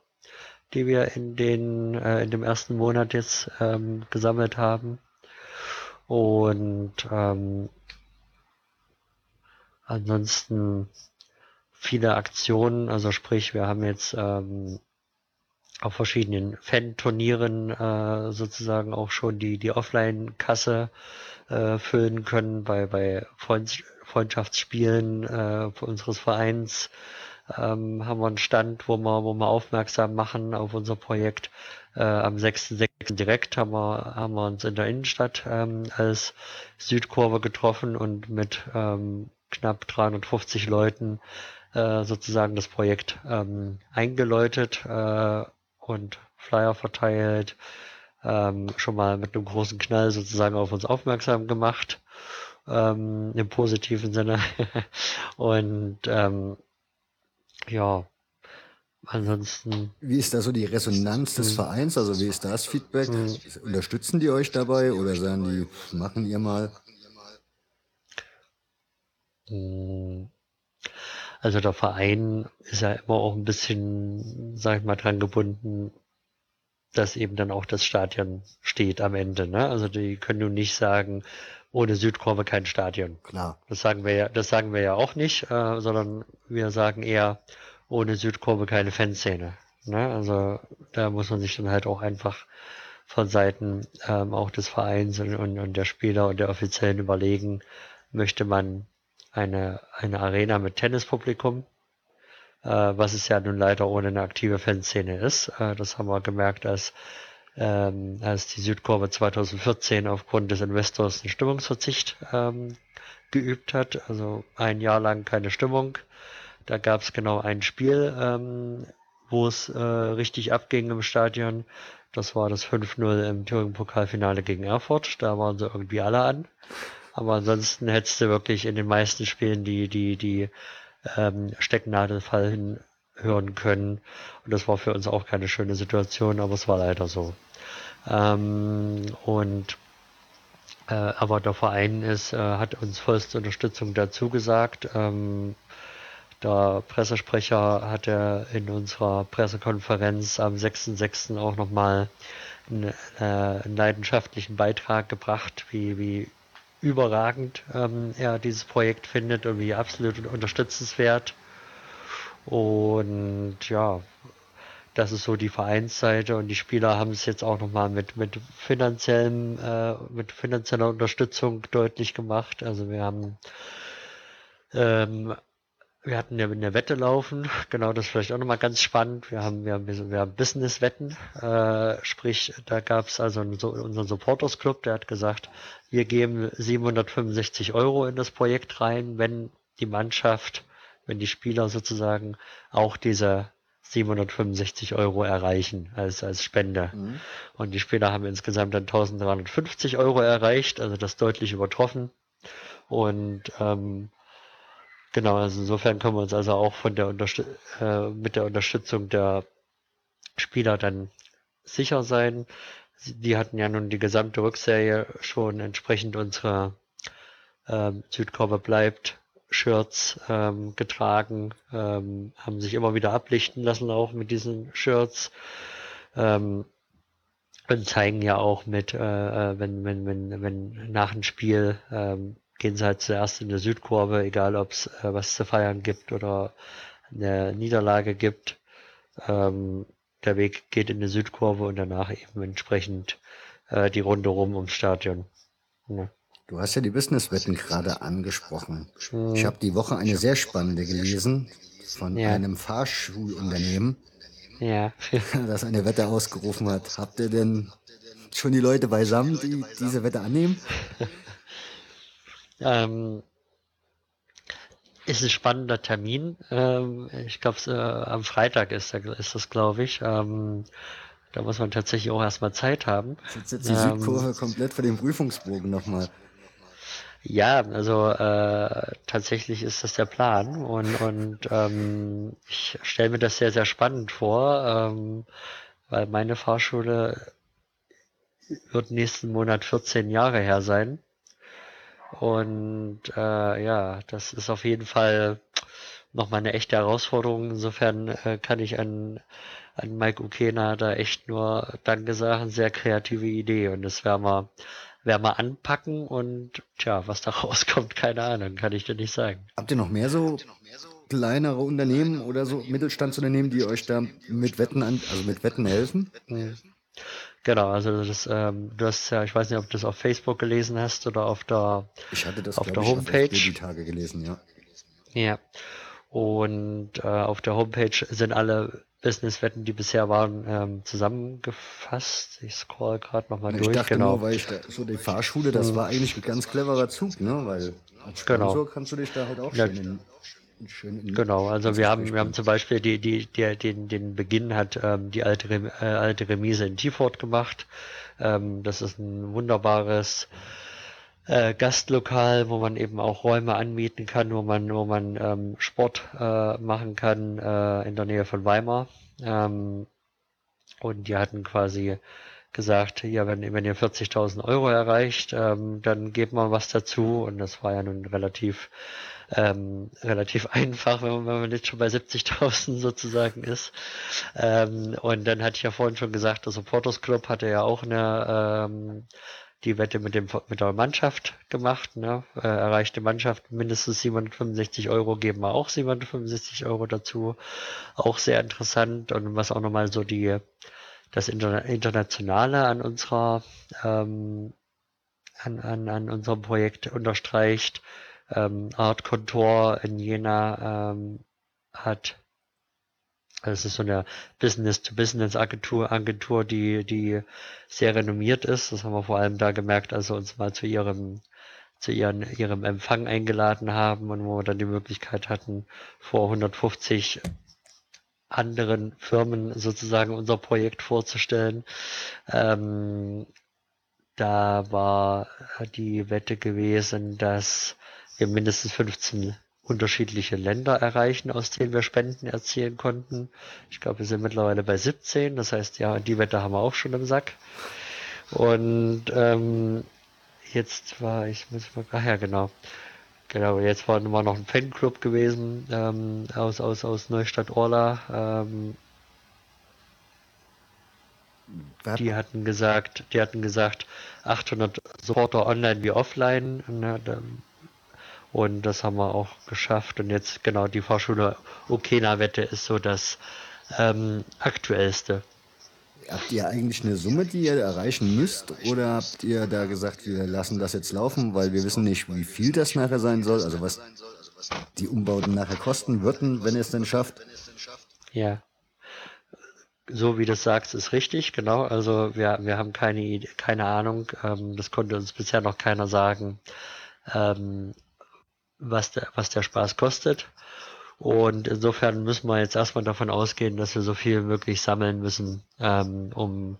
S3: die wir in den äh, in dem ersten Monat jetzt ähm, gesammelt haben. Und ähm, ansonsten viele Aktionen, also sprich, wir haben jetzt ähm, auf verschiedenen Fan-Turnieren äh, sozusagen auch schon die, die Offline-Kasse äh, füllen können bei, bei Freund, Freundschaftsspielen äh, unseres Vereins. Ähm, haben wir einen Stand, wo wir, wo wir aufmerksam machen auf unser Projekt. Äh, am 6.6. direkt haben wir, haben wir uns in der Innenstadt ähm, als Südkurve getroffen und mit ähm, knapp 350 Leuten äh, sozusagen das Projekt ähm, eingeläutet äh, und Flyer verteilt, ähm, schon mal mit einem großen Knall sozusagen auf uns aufmerksam gemacht, ähm, im positiven Sinne. und ähm, ja, ansonsten.
S2: Wie ist da so die Resonanz des hm. Vereins? Also wie ist das Feedback? Hm. Unterstützen die euch dabei oder sagen die, machen ihr mal?
S3: Hm. Also der Verein ist ja immer auch ein bisschen, sag ich mal, dran gebunden, dass eben dann auch das Stadion steht am Ende. Ne? Also die können nun nicht sagen, ohne Südkurve kein Stadion.
S2: Klar.
S3: Das sagen wir ja, das sagen wir ja auch nicht, äh, sondern wir sagen eher, ohne Südkurve keine Fanszene. Ne? Also da muss man sich dann halt auch einfach von Seiten ähm, auch des Vereins und, und, und der Spieler und der Offiziellen überlegen, möchte man eine, eine Arena mit Tennispublikum, äh, was es ja nun leider ohne eine aktive Fanszene ist. Äh, das haben wir gemerkt, als, ähm, als die Südkurve 2014 aufgrund des Investors einen Stimmungsverzicht ähm, geübt hat. Also ein Jahr lang keine Stimmung. Da gab es genau ein Spiel, ähm, wo es äh, richtig abging im Stadion. Das war das 5-0 im Thüringen-Pokalfinale gegen Erfurt. Da waren sie irgendwie alle an. Aber ansonsten hättest du wirklich in den meisten Spielen die, die, die ähm, Stecknadelfall hören können. Und das war für uns auch keine schöne Situation, aber es war leider so. Ähm, und äh, aber der Verein ist, äh, hat uns vollste Unterstützung dazu gesagt. Ähm, der Pressesprecher hat ja in unserer Pressekonferenz am 6.6. auch nochmal einen, äh, einen leidenschaftlichen Beitrag gebracht, wie, wie überragend ähm, er dieses Projekt findet und wie absolut unterstützenswert. Und ja, das ist so die Vereinsseite und die Spieler haben es jetzt auch nochmal mit, mit finanziellem, äh, mit finanzieller Unterstützung deutlich gemacht. Also wir haben ähm, wir hatten ja eine Wette laufen, genau das ist vielleicht auch nochmal ganz spannend. Wir haben, wir haben, wir haben Business-Wetten, äh, sprich, da gab es also einen, unseren Supporters Club, der hat gesagt, wir geben 765 Euro in das Projekt rein, wenn die Mannschaft, wenn die Spieler sozusagen auch diese 765 Euro erreichen als, als Spende. Mhm. Und die Spieler haben insgesamt dann 1350 Euro erreicht, also das deutlich übertroffen. Und ähm, Genau, also insofern können wir uns also auch von der Unterst äh, mit der Unterstützung der Spieler dann sicher sein. Die hatten ja nun die gesamte Rückserie schon entsprechend unserer ähm, Südkurve bleibt Shirts ähm, getragen, ähm, haben sich immer wieder ablichten lassen auch mit diesen Shirts ähm, und zeigen ja auch mit, äh, äh wenn, wenn, wenn, wenn nach dem Spiel ähm, gehen sie halt zuerst in der Südkurve, egal ob es äh, was zu feiern gibt oder eine Niederlage gibt. Ähm, der Weg geht in die Südkurve und danach eben entsprechend äh, die Runde rum ums Stadion.
S2: Ja. Du hast ja die Businesswetten gerade angesprochen. Hm. Ich habe die Woche eine sehr spannende gelesen von ja. einem Fahrschulunternehmen,
S3: ja.
S2: das eine Wette ausgerufen hat. Habt ihr denn schon die Leute beisammen, die diese Wette annehmen?
S3: Ähm, ist ein spannender Termin. Ähm, ich glaube, äh, am Freitag ist, ist das, glaube ich. Ähm, da muss man tatsächlich auch erstmal Zeit haben.
S2: Jetzt jetzt die ähm, Südkurve komplett für den Prüfungsbogen nochmal.
S3: Ja, also äh, tatsächlich ist das der Plan und, und ähm, ich stelle mir das sehr, sehr spannend vor, ähm, weil meine Fahrschule wird nächsten Monat 14 Jahre her sein. Und äh, ja, das ist auf jeden Fall nochmal eine echte Herausforderung. Insofern äh, kann ich an, an Mike Ukena da echt nur Danke sagen. Sehr kreative Idee. Und das werden wir, werden wir anpacken und tja, was da rauskommt, keine Ahnung, kann ich dir nicht sagen.
S2: Habt ihr noch mehr so kleinere Unternehmen oder so Mittelstandsunternehmen, die euch da mit Wetten an, also mit Wetten helfen?
S3: Genau, also das, ähm, du hast ja, ich weiß nicht, ob du das auf Facebook gelesen hast oder auf der,
S2: ich hatte das,
S3: auf der
S2: ich,
S3: Homepage.
S2: Auf die Tage gelesen, ja.
S3: Ja. Und äh, auf der Homepage sind alle Businesswetten, die bisher waren, ähm, zusammengefasst. Ich scroll gerade nochmal durch.
S2: Ich dachte
S3: genau.
S2: nur, weil ich da, so die Fahrschule, das war eigentlich ein ganz cleverer Zug, ne? Weil als
S3: genau.
S2: Sponsor genau. kannst du dich da halt auch ja. schön in
S3: Genau, also wir haben, wir haben zum Beispiel die, die, der, den, den Beginn hat ähm, die alte, äh, alte Remise in Tiefort gemacht. Ähm, das ist ein wunderbares äh, Gastlokal, wo man eben auch Räume anmieten kann, wo man, wo man ähm, Sport äh, machen kann äh, in der Nähe von Weimar. Ähm, und die hatten quasi gesagt, ja, wenn, wenn ihr 40.000 Euro erreicht, ähm, dann gebt mal was dazu. Und das war ja nun relativ ähm, relativ einfach, wenn man, wenn man jetzt schon bei 70.000 sozusagen ist. Ähm, und dann hatte ich ja vorhin schon gesagt, der Supporters Club hatte ja auch eine ähm, die Wette mit dem mit der Mannschaft gemacht, ne? Äh, erreichte Mannschaft mindestens 765 Euro, geben wir auch 765 Euro dazu. Auch sehr interessant und was auch nochmal so die das Inter Internationale an unserer ähm, an, an, an unserem Projekt unterstreicht, ähm, Art Contour in Jena ähm, hat. Es ist so eine Business-to-Business-Agentur, Agentur, die, die sehr renommiert ist. Das haben wir vor allem da gemerkt, als wir uns mal zu ihrem, zu ihren, ihrem Empfang eingeladen haben und wo wir dann die Möglichkeit hatten, vor 150 anderen Firmen sozusagen unser Projekt vorzustellen. Ähm, da war die Wette gewesen, dass wir mindestens 15 unterschiedliche Länder erreichen, aus denen wir Spenden erzielen konnten. Ich glaube, wir sind mittlerweile bei 17. Das heißt, ja, die Wette haben wir auch schon im Sack. Und ähm, jetzt war ich, muss mal, ach ja, genau. Genau, jetzt war immer noch ein Fanclub gewesen ähm, aus, aus, aus Neustadt-Orla. Ähm, die hatten gesagt, die hatten gesagt, 800 Supporter online wie offline. Ne, und das haben wir auch geschafft. Und jetzt genau die Fahrschule Okena-Wette ist so das ähm, aktuellste.
S2: Habt ihr eigentlich eine Summe, die ihr erreichen müsst? Oder habt ihr da gesagt, wir lassen das jetzt laufen, weil wir wissen nicht, wie viel das nachher sein soll? Also was die Umbauten nachher kosten würden, wenn ihr es denn schafft?
S3: Ja. So wie du sagst, ist richtig, genau. Also wir, wir haben keine, Idee, keine Ahnung. Ähm, das konnte uns bisher noch keiner sagen. Ähm, was der, was der Spaß kostet. Und insofern müssen wir jetzt erstmal davon ausgehen, dass wir so viel wie möglich sammeln müssen, ähm, um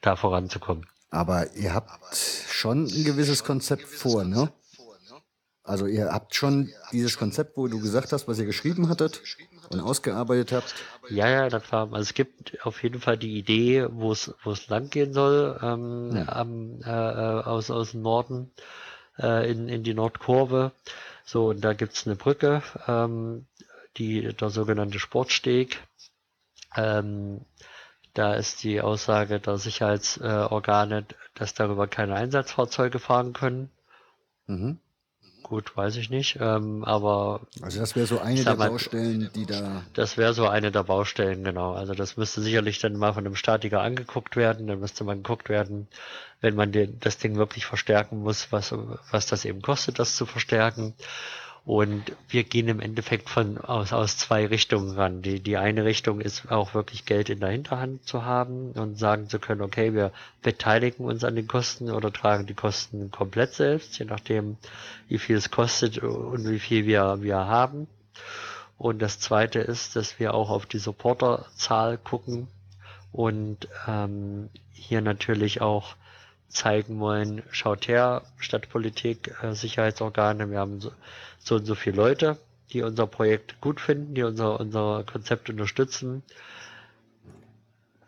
S3: da voranzukommen.
S2: Aber ihr habt schon ein gewisses Konzept vor, ne? Also ihr habt schon dieses Konzept, wo du gesagt hast, was ihr geschrieben hattet und ausgearbeitet habt.
S3: Ja, ja, das war, also es gibt auf jeden Fall die Idee, wo es, wo es lang gehen soll, ähm, hm. am, äh, äh, aus, aus dem Norden äh, in, in die Nordkurve. So, und da gibt's eine Brücke, ähm, die, der sogenannte Sportsteg. Ähm, da ist die Aussage der Sicherheitsorgane, dass darüber keine Einsatzfahrzeuge fahren können. Mhm. Gut, weiß ich nicht, ähm, aber.
S2: Also das wäre so eine der mal, Baustellen, die da.
S3: Das wäre so eine der Baustellen, genau. Also das müsste sicherlich dann mal von einem Statiker angeguckt werden. Dann müsste mal geguckt werden, wenn man den, das Ding wirklich verstärken muss, was, was das eben kostet, das zu verstärken. Und wir gehen im Endeffekt von aus, aus zwei Richtungen ran. Die, die eine Richtung ist auch wirklich Geld in der Hinterhand zu haben und sagen zu können, okay, wir beteiligen uns an den Kosten oder tragen die Kosten komplett selbst, je nachdem, wie viel es kostet und wie viel wir, wir haben. Und das zweite ist, dass wir auch auf die Supporterzahl gucken und ähm, hier natürlich auch zeigen wollen, schaut her, Stadtpolitik, äh, Sicherheitsorgane, wir haben so, so und so viele Leute, die unser Projekt gut finden, die unser, unser Konzept unterstützen.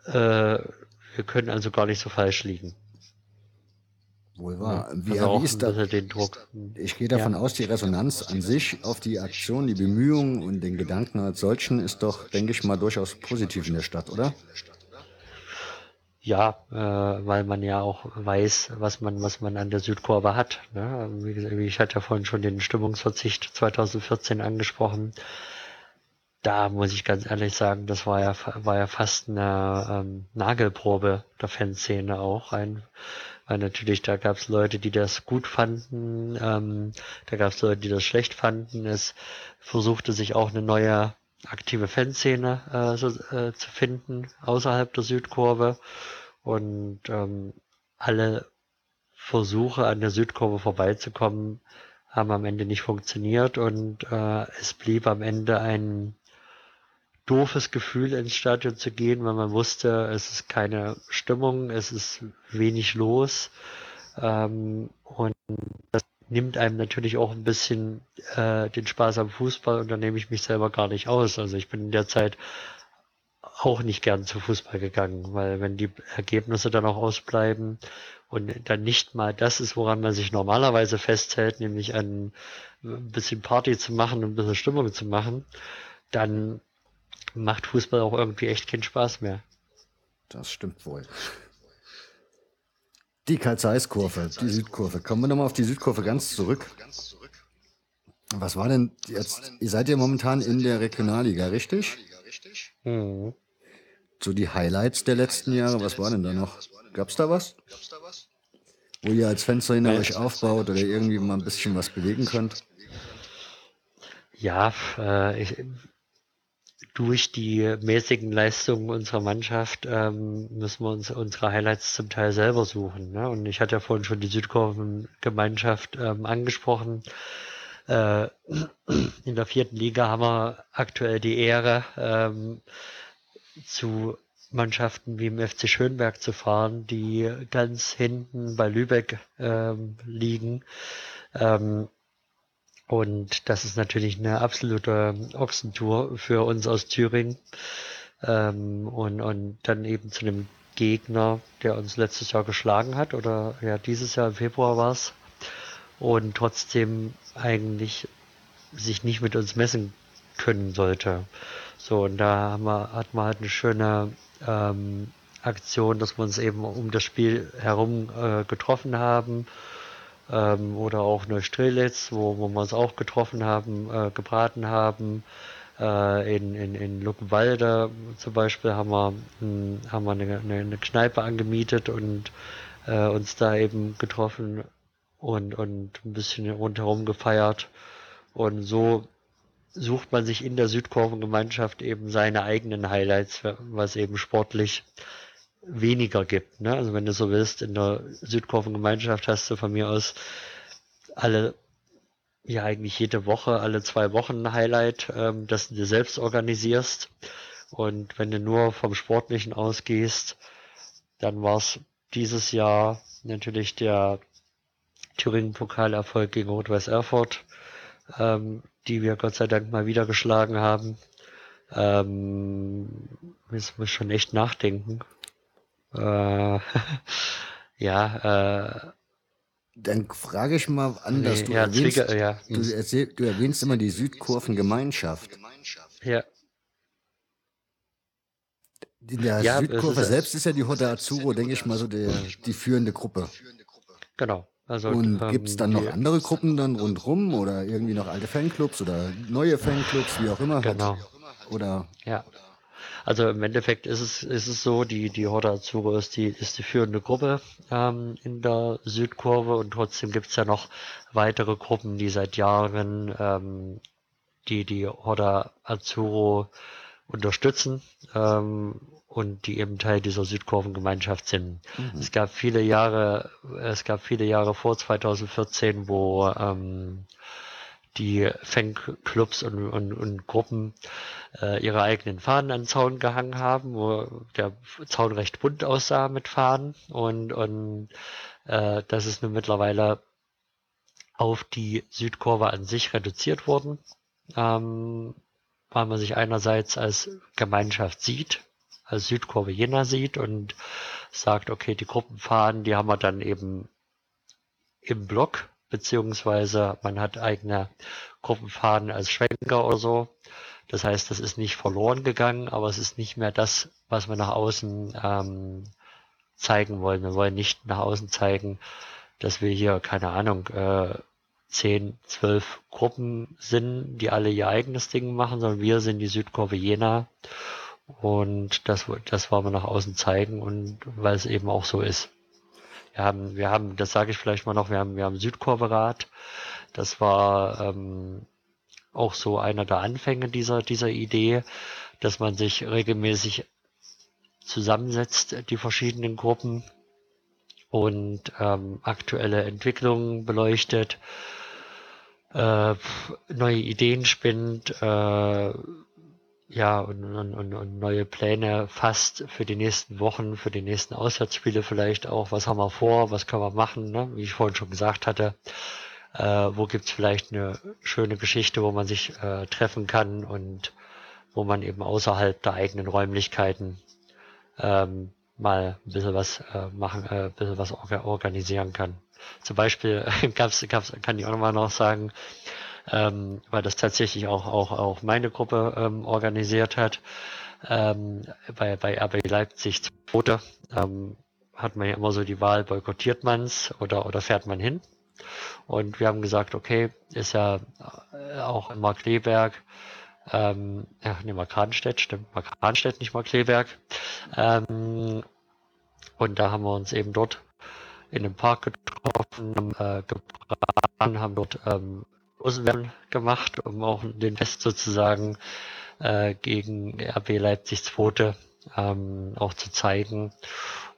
S3: Äh, wir können also gar nicht so falsch liegen.
S2: Wohl wahr. Wie also erwies da, den Druck. Ich gehe davon ja. aus, die Resonanz an sich auf die Aktion, die Bemühungen und den Gedanken als solchen ist doch, denke ich mal, durchaus positiv in der Stadt, oder?
S3: Ja, äh, weil man ja auch weiß, was man, was man an der Südkurve hat. Ne? Wie gesagt, ich hatte ja vorhin schon den Stimmungsverzicht 2014 angesprochen. Da muss ich ganz ehrlich sagen, das war ja, war ja fast eine ähm, Nagelprobe der Fanszene auch. Ein, weil natürlich da gab es Leute, die das gut fanden, ähm, da gab es Leute, die das schlecht fanden. Es versuchte sich auch eine neue aktive Fanszene äh, so, äh, zu finden außerhalb der Südkurve. Und ähm, alle Versuche an der Südkurve vorbeizukommen haben am Ende nicht funktioniert. Und äh, es blieb am Ende ein doofes Gefühl ins Stadion zu gehen, weil man wusste, es ist keine Stimmung, es ist wenig los. Ähm, und das nimmt einem natürlich auch ein bisschen äh, den Spaß am Fußball und da nehme ich mich selber gar nicht aus. Also ich bin in der Zeit auch nicht gern zu Fußball gegangen, weil wenn die Ergebnisse dann auch ausbleiben und dann nicht mal das ist, woran man sich normalerweise festhält, nämlich ein, bisschen Party zu machen und ein bisschen Stimmung zu machen, dann macht Fußball auch irgendwie echt keinen Spaß mehr.
S2: Das stimmt wohl. Die Karl-Zeiss-Kurve, die Südkurve. Kommen wir nochmal auf die Südkurve ganz zurück. Was war denn jetzt? Ihr seid ja momentan in der Regionalliga, richtig? Mhm. So die Highlights der letzten Jahre, was war denn da noch? Gab's da was? Wo ihr als Fenster euch aufbaut oder irgendwie mal ein bisschen was bewegen könnt?
S3: Ja, äh, ich, durch die mäßigen Leistungen unserer Mannschaft ähm, müssen wir uns unsere Highlights zum Teil selber suchen. Ne? Und ich hatte ja vorhin schon die Südkurvengemeinschaft ähm, angesprochen. Äh, in der vierten Liga haben wir aktuell die Ehre, ähm, zu Mannschaften wie im FC Schönberg zu fahren, die ganz hinten bei Lübeck ähm, liegen. Ähm, und das ist natürlich eine absolute Ochsentour für uns aus Thüringen. Ähm, und, und dann eben zu einem Gegner, der uns letztes Jahr geschlagen hat, oder ja, dieses Jahr im Februar war es. Und trotzdem eigentlich sich nicht mit uns messen können sollte. So, und da haben wir, hat man halt eine schöne ähm, Aktion, dass wir uns eben um das Spiel herum äh, getroffen haben ähm, oder auch Neustrelitz, wo, wo wir uns auch getroffen haben, äh, gebraten haben. Äh, in, in, in Luckenwalde zum Beispiel haben wir, mh, haben wir eine, eine, eine Kneipe angemietet und äh, uns da eben getroffen und, und ein bisschen rundherum gefeiert. Und so sucht man sich in der Südkurvengemeinschaft eben seine eigenen Highlights, was eben sportlich weniger gibt. Ne? Also wenn du so willst, in der Südkurvengemeinschaft hast du von mir aus alle, ja eigentlich jede Woche, alle zwei Wochen ein Highlight, ähm, das du dir selbst organisierst. Und wenn du nur vom Sportlichen ausgehst, dann war es dieses Jahr natürlich der Thüringen-Pokalerfolg gegen Rot-Weiß Erfurt, ähm, die wir Gott sei Dank mal wieder geschlagen haben. Ähm, jetzt muss schon echt nachdenken. Äh, ja, äh,
S2: dann frage ich mal anders. Du, ja, erwähnst, Zwicke, ja. du, erzähl, du erwähnst immer die Südkurvengemeinschaft.
S3: Ja.
S2: In der ja, Südkurve ist, selbst ist ja die Hoda Azuro, denke ich mal, so der, die führende Gruppe.
S3: Genau.
S2: Also, und ähm, gibt es dann noch andere Gruppen dann rundrum oder irgendwie noch alte Fanclubs oder neue Fanclubs, wie auch immer?
S3: Genau.
S2: Hat, oder?
S3: Ja. Also im Endeffekt ist es, ist es so, die, die Horda Azzurro ist die, ist die führende Gruppe ähm, in der Südkurve und trotzdem gibt es ja noch weitere Gruppen, die seit Jahren ähm, die die Horda Azzurro unterstützen ähm, und die eben Teil dieser Südkurvengemeinschaft sind. Mhm. Es gab viele Jahre, es gab viele Jahre vor 2014, wo ähm, die Fanclubs und, und, und Gruppen äh, ihre eigenen Fahnen an den Zaun gehangen haben, wo der Zaun recht bunt aussah mit Fahnen. Und, und äh, das ist nun mittlerweile auf die Südkurve an sich reduziert worden, ähm, weil man sich einerseits als Gemeinschaft sieht, als Südkurve Jena sieht und sagt, okay, die Gruppenfahnen, die haben wir dann eben im Block beziehungsweise man hat eigene Gruppenfaden als Schwenker oder so. Das heißt, das ist nicht verloren gegangen, aber es ist nicht mehr das, was man nach außen ähm, zeigen wollen. Wir wollen nicht nach außen zeigen, dass wir hier, keine Ahnung, äh, zehn, zwölf Gruppen sind, die alle ihr eigenes Ding machen, sondern wir sind die Südkurve Jena und das, das wollen wir nach außen zeigen und weil es eben auch so ist. Wir haben, wir haben, das sage ich vielleicht mal noch, wir haben, wir haben Südkurve-Rat. Das war ähm, auch so einer der Anfänge dieser, dieser Idee, dass man sich regelmäßig zusammensetzt, die verschiedenen Gruppen und ähm, aktuelle Entwicklungen beleuchtet, äh, neue Ideen spinnt, äh, ja, und, und, und, und neue Pläne fasst für die nächsten Wochen, für die nächsten Auswärtsspiele vielleicht auch. Was haben wir vor, was können wir machen, ne? wie ich vorhin schon gesagt hatte. Äh, wo gibt's vielleicht eine schöne Geschichte, wo man sich äh, treffen kann und wo man eben außerhalb der eigenen Räumlichkeiten ähm, mal ein bisschen was äh, machen, äh, ein bisschen was orga organisieren kann. Zum Beispiel gab's, gab's, kann ich auch nochmal noch sagen, ähm, weil das tatsächlich auch, auch, auch meine Gruppe ähm, organisiert hat. Ähm, bei, bei RB Leipzig Zweite ähm, hat man ja immer so die Wahl, boykottiert man's oder, oder fährt man hin? Und wir haben gesagt, okay, ist ja äh, auch in Markleberg, ähm, ja, nee, Markranstädt, stimmt, Markranstädt, nicht Markleberg. Ähm, und da haben wir uns eben dort in dem Park getroffen, äh, gebraten, haben dort ähm, Loswerden gemacht, um auch den Fest sozusagen äh, gegen RB Leipzig Zweite ähm, auch zu zeigen.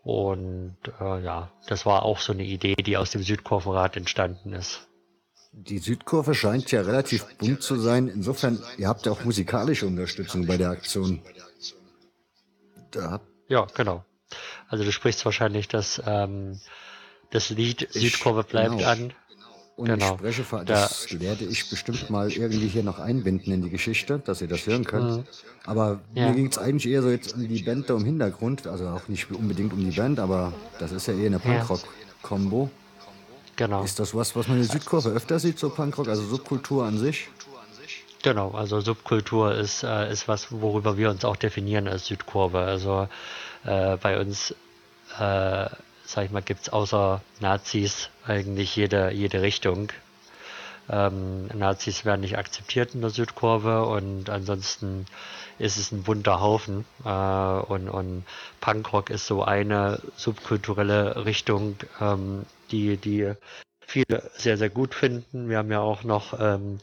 S3: Und äh, ja, das war auch so eine Idee, die aus dem Südkurvenrat entstanden ist.
S2: Die Südkurve scheint ja relativ bunt zu sein. Insofern, ihr habt ja auch musikalische Unterstützung bei der Aktion.
S3: Da. Ja, genau. Also du sprichst wahrscheinlich das, ähm, das Lied Südkurve bleibt genau. an
S2: und genau. ich spreche, das da. werde ich bestimmt mal irgendwie hier noch einbinden in die Geschichte, dass ihr das hören könnt. Mhm. Aber ja. mir ging es eigentlich eher so jetzt um die Band da im Hintergrund, also auch nicht unbedingt um die Band, aber das ist ja eher eine Punkrock-Kombo. Genau. Ist das was, was man in der Südkurve öfter sieht, so Punkrock, also Subkultur an sich?
S3: Genau, also Subkultur ist, äh, ist was, worüber wir uns auch definieren als Südkurve. Also äh, bei uns äh, sag ich mal, gibt es außer Nazis eigentlich jede, jede Richtung. Ähm, Nazis werden nicht akzeptiert in der Südkurve und ansonsten ist es ein bunter Haufen. Äh, und, und Punkrock ist so eine subkulturelle Richtung, ähm, die, die viele sehr, sehr gut finden. Wir haben ja auch noch ähm,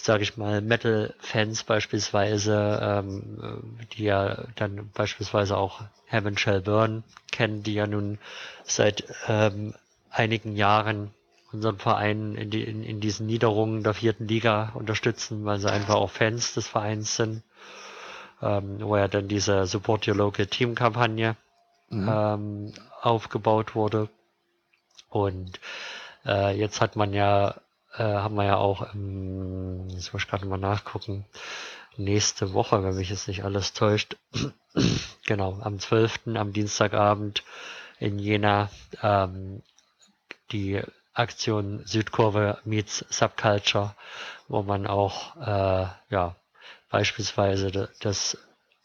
S3: sage ich mal, Metal-Fans beispielsweise, ähm, die ja dann beispielsweise auch Heaven Shall Burn kennen, die ja nun seit ähm, einigen Jahren unseren Verein in, die, in, in diesen Niederungen der vierten Liga unterstützen, weil sie einfach auch Fans des Vereins sind, ähm, wo ja dann diese Support Your Local Team Kampagne mhm. ähm, aufgebaut wurde. Und äh, jetzt hat man ja äh, haben wir ja auch, ähm, jetzt muss ich gerade mal nachgucken, nächste Woche, wenn mich jetzt nicht alles täuscht, genau, am 12., am Dienstagabend in Jena, ähm, die Aktion Südkurve meets Subculture, wo man auch, äh, ja, beispielsweise das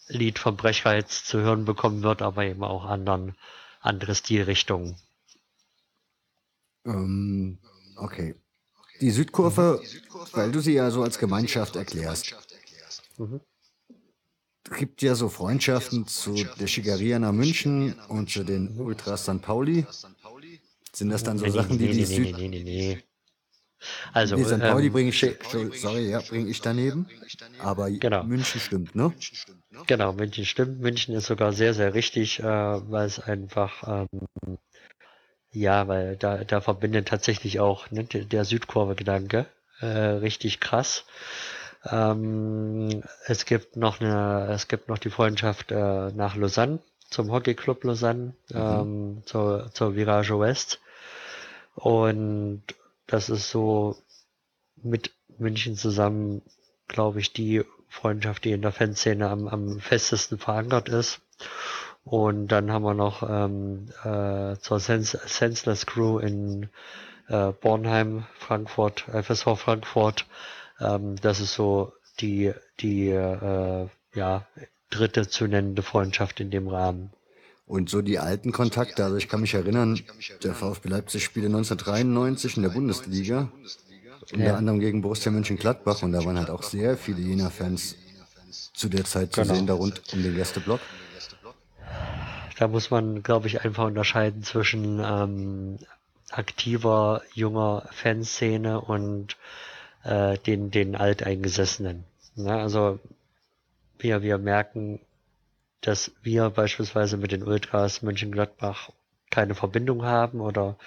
S3: Lied vom Brechreiz zu hören bekommen wird, aber eben auch anderen, andere Stilrichtungen.
S2: Ähm, okay. Die Südkurve, weil du sie ja so als Gemeinschaft erklärst. Mhm. gibt ja so Freundschaften zu der Schickeria nach München und zu den Ultras St. Pauli. Sind das dann so nee, Sachen, die nee, die Süd... Nee, nee, nee, Also, nee, St. Pauli ähm, bringe ich, sorry, ja, bringe ich daneben. Aber genau. München stimmt, ne?
S3: Genau, München stimmt. München ist sogar sehr, sehr richtig, äh, weil es einfach ähm, ja, weil da, da verbindet tatsächlich auch ne, der, Südkurve-Gedanke äh, richtig krass. Ähm, es gibt noch eine, es gibt noch die Freundschaft äh, nach Lausanne zum Hockeyclub Lausanne, mhm. ähm, zur, zur Virage West. Und das ist so mit München zusammen, glaube ich, die Freundschaft, die in der Fanszene am, am festesten verankert ist. Und dann haben wir noch ähm, äh, zur Sens Senseless Crew in äh, Bornheim, Frankfurt, FSV Frankfurt. Ähm, das ist so die, die äh, ja, dritte zu nennende Freundschaft in dem Rahmen.
S2: Und so die alten Kontakte, also ich kann mich erinnern, der VfB Leipzig spielte 1993 in der Bundesliga, unter
S3: Ja.
S2: anderem gegen Borussia Mönchengladbach und da waren halt auch sehr viele Jena-Fans zu der Zeit zu
S3: Genau.
S2: sehen, da rund um den Gästeblock.
S3: Da muss man, glaube ich, einfach unterscheiden zwischen ähm, aktiver, junger Fanszene und äh, den, den Alteingesessenen. Ne? Also wir, wir merken, dass wir beispielsweise mit den Ultras Mönchengladbach keine Verbindung haben oder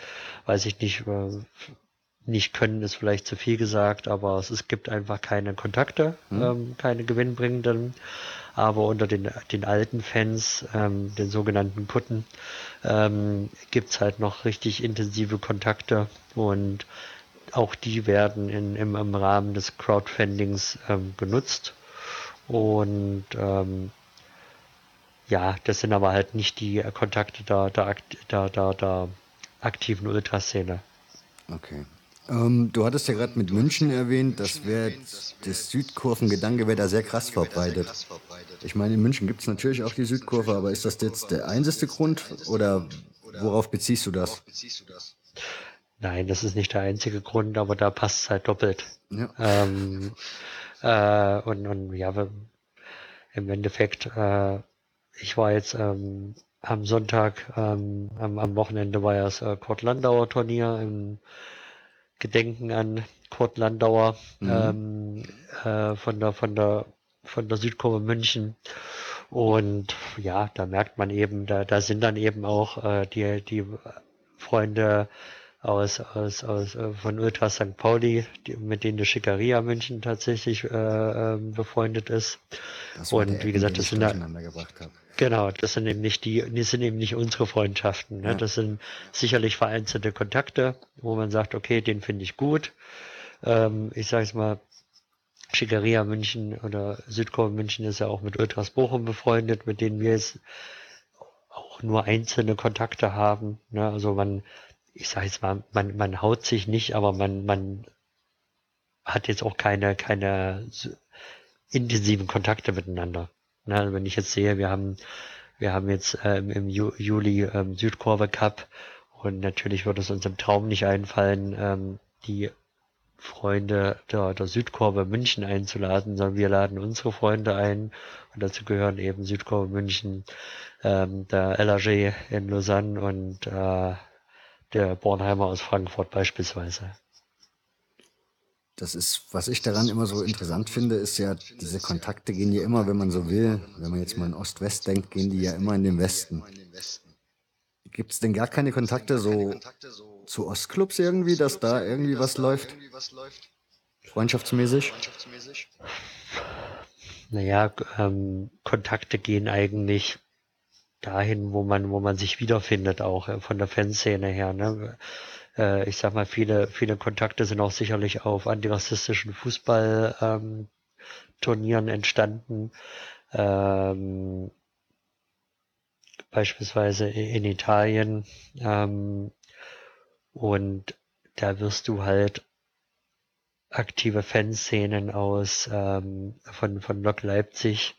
S3: weiß ich nicht, äh, nicht können ist vielleicht zu viel gesagt, aber es, es gibt einfach keine Kontakte, ähm, keine gewinnbringenden. Aber unter den, den alten Fans, ähm, den sogenannten Kutten, ähm, gibt's halt noch richtig intensive Kontakte und auch die werden in, im, im Rahmen des Crowdfundings ähm, genutzt. Und ähm, ja, das sind aber halt nicht die Kontakte der, der, der, der, der aktiven Ultraszene.
S2: Okay. Ähm, du hattest ja gerade mit München erwähnt, das wäre das Südkurvengedanke wäre da sehr krass verbreitet. Ich meine, in München gibt es natürlich auch die Südkurve, aber ist das jetzt der einzige Grund oder worauf beziehst du das?
S3: Nein, das ist nicht der einzige Grund, aber da passt es halt doppelt.
S2: Ja.
S3: Ähm, äh, und, und ja, im Endeffekt, äh, ich war jetzt ähm, am Sonntag, ähm, am, am Wochenende war ja das äh, Kurt Landauer Turnier im Gedenken an Kurt Landauer ähm, äh, von der von der von der Südkurve München. Und ja, da merkt man eben, da, da sind dann eben auch äh, die, die Freunde aus, aus, aus äh, von Ultra St. Pauli, die, mit denen die Schickeria München tatsächlich äh, ähm, befreundet ist.
S2: Das war
S3: Und
S2: der
S3: wie gesagt, das sind da-
S2: gebracht habe.
S3: Genau, das sind eben nicht die, das sind eben nicht unsere Freundschaften. Ne?
S2: Ja.
S3: Das sind sicherlich vereinzelte Kontakte, wo man sagt, okay, den finde ich gut. Ähm, ich sage es mal, Schickeria München oder Südkurve München ist ja auch mit Ultras Bochum befreundet, mit denen wir jetzt auch nur einzelne Kontakte haben. Ne? Also man, ich sage jetzt mal, man, man haut sich nicht, aber man, man hat jetzt auch keine, keine intensiven Kontakte miteinander. Ne? Wenn ich jetzt sehe, wir haben, wir haben jetzt ähm, im Ju Juli ähm, Südkurve Cup und natürlich würde es uns im Traum nicht einfallen, ähm, die Freunde der, der Südkurve München einzuladen, sondern wir laden unsere Freunde ein und dazu gehören eben Südkurve München, ähm, der LAG in Lausanne und äh, der Bornheimer aus Frankfurt beispielsweise.
S2: Das ist, was ich daran immer so interessant finde, ist ja, diese Kontakte gehen ja immer, wenn man so will, wenn man jetzt mal in Ost-West denkt, gehen die ja immer in den Westen. Gibt es denn gar keine Kontakte so zu Ostclubs irgendwie, dass da irgendwie was läuft? Freundschaftsmäßig?
S3: Naja, ähm, Kontakte gehen eigentlich dahin, wo man, wo man sich wiederfindet, auch äh, von der Fanszene her. Ne? Äh, ich sag mal, viele, viele Kontakte sind auch sicherlich auf antirassistischen Fußballturnieren ähm, entstanden. Ähm, beispielsweise in Italien. Ähm, und da wirst du halt aktive Fanszenen aus ähm, von, von Lok Leipzig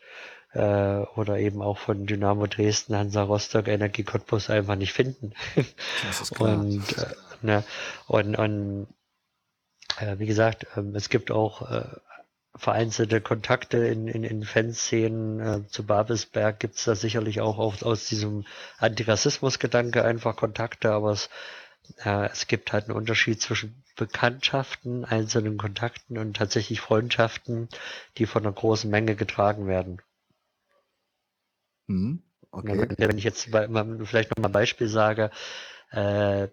S3: äh, oder eben auch von Dynamo Dresden, Hansa Rostock, Energie Cottbus einfach nicht finden. Und, äh, ne, und, und äh, wie gesagt, ähm, es gibt auch äh, vereinzelte Kontakte in, in, in Fanszenen. Äh, zu Babelsberg gibt's da sicherlich auch aus, aus diesem Antirassismus-Gedanke einfach Kontakte, aber es, äh, es gibt halt einen Unterschied zwischen Bekanntschaften, einzelnen Kontakten und tatsächlich Freundschaften, die von einer großen Menge getragen werden.
S2: Hm, okay.
S3: Wenn ich jetzt bei, vielleicht noch mal ein Beispiel sage, äh,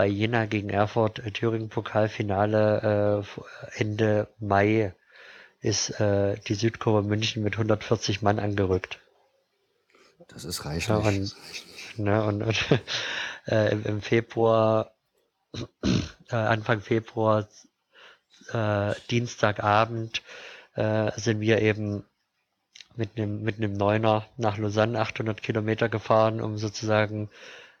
S3: bei Jena gegen Erfurt äh, Thüringen-Pokalfinale äh, Ende Mai ist äh, die Südkurve München mit 140 Mann angerückt.
S2: Das ist
S3: Ja,
S2: reichlich.
S3: und, ne, und, und äh, im, im Februar, äh, Anfang Februar, äh, Dienstagabend, äh, sind wir eben mit einem mit einem Neuner nach Lausanne 800 Kilometer gefahren, um sozusagen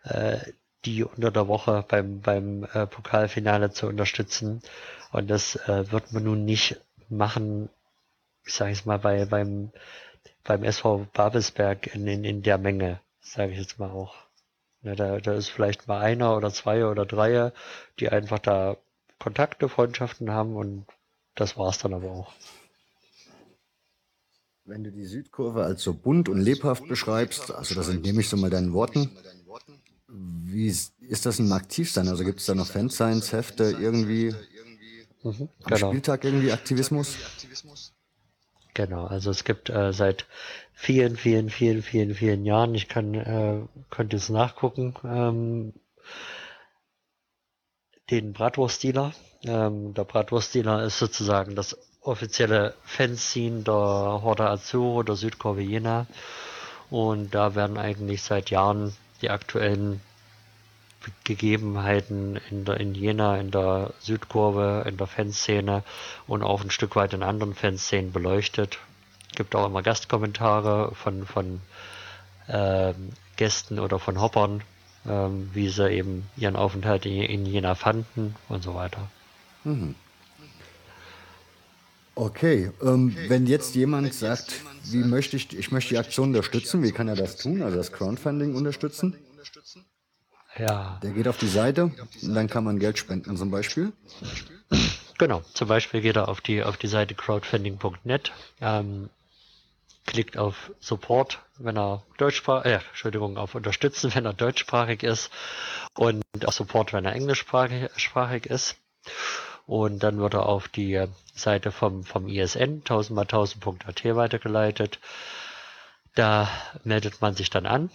S3: äh, die unter der Woche beim beim äh, Pokalfinale zu unterstützen. Und das äh, wird man nun nicht machen, ich sage es mal bei beim beim SV Babelsberg in, in, in der Menge. sage ich jetzt mal auch. Ja, da, da ist vielleicht mal einer oder zwei oder drei, die einfach da Kontakte, Freundschaften haben und das war's dann aber auch.
S2: Wenn du die Südkurve als so bunt und lebhaft beschreibst, also das entnehme ich so mal deinen Worten, wie ist, das im Aktivsein? Also gibt es da noch Fansigns, Hefte, irgendwie mhm, am genau. Spieltag irgendwie Aktivismus?
S3: Genau, also es gibt äh, seit vielen, vielen, vielen, vielen, vielen Jahren, ich kann, äh, könnte es nachgucken, ähm, den Bratwurst-Dealer. Ähm, der Bratwurst-Dealer ist sozusagen das offizielle Fanzine der Horda Azzurro, der Südkurve Jena. Und da werden eigentlich seit Jahren die aktuellen Gegebenheiten in der in Jena, in der Südkurve, in der Fanszene und auch ein Stück weit in anderen Fanszenen beleuchtet. Gibt auch immer Gastkommentare von von ähm, Gästen oder von Hoppern, ähm, wie sie eben ihren Aufenthalt in, in Jena fanden und so weiter. Mhm.
S2: Okay, ähm, wenn jetzt jemand sagt, wie möchte ich, ich möchte die Aktion unterstützen, wie kann er das tun? Also das Crowdfunding unterstützen? Ja. Der geht auf die Seite und dann kann man Geld spenden zum Beispiel.
S3: Genau, zum Beispiel geht er auf die, auf die Seite crowdfunding.net, ähm, klickt auf Support, wenn er deutschsprachig, äh, Entschuldigung, auf Unterstützen, wenn er deutschsprachig ist und auf Support, wenn er englischsprachig ist. Und dann wird er auf die Seite vom, vom ISN 1000x1000.at weitergeleitet. Da meldet man sich dann an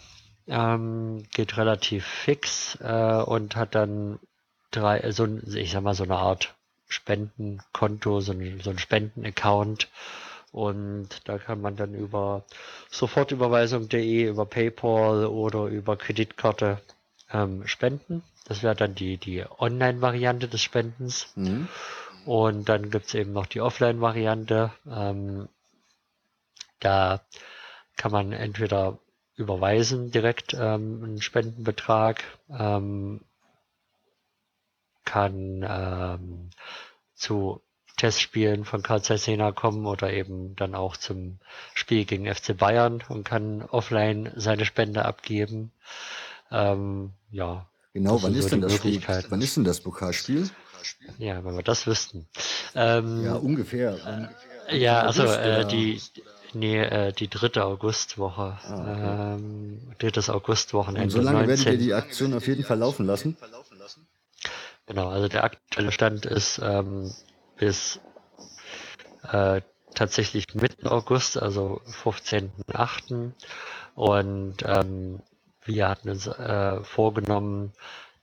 S3: ähm, geht relativ fix äh, und hat dann drei, so ein, ich sag mal, so eine Art Spendenkonto, so ein, so ein Spendenaccount. Und da kann man dann über Sofortüberweisung.de, über PayPal oder über Kreditkarte ähm, spenden. Das wäre dann die, die Online-Variante des Spendens. Mhm. Und dann gibt's eben noch die Offline-Variante. Ähm, da kann man entweder überweisen direkt ähm, einen Spendenbetrag, ähm, kann ähm, zu Testspielen von Karl Jena kommen oder eben dann auch zum Spiel gegen FC Bayern und kann offline seine Spende abgeben. Ähm, ja.
S2: Genau, wann ist, so denn das Spiel? Wann ist denn das Pokalspiel?
S3: Ja, wenn wir das wüssten. Ähm,
S2: ja, ungefähr.
S3: Äh, ja, also äh, die, Nee, äh, die dritte Augustwoche. Ah, okay. ähm, drittes Augustwochenende. Und
S2: so lange 19. werdet ihr die Aktion auf jeden Fall laufen lassen?
S3: Genau, also der aktuelle Stand ist ähm, bis äh, tatsächlich Mitte August, also 15.8. Und ähm, wir hatten uns äh, vorgenommen,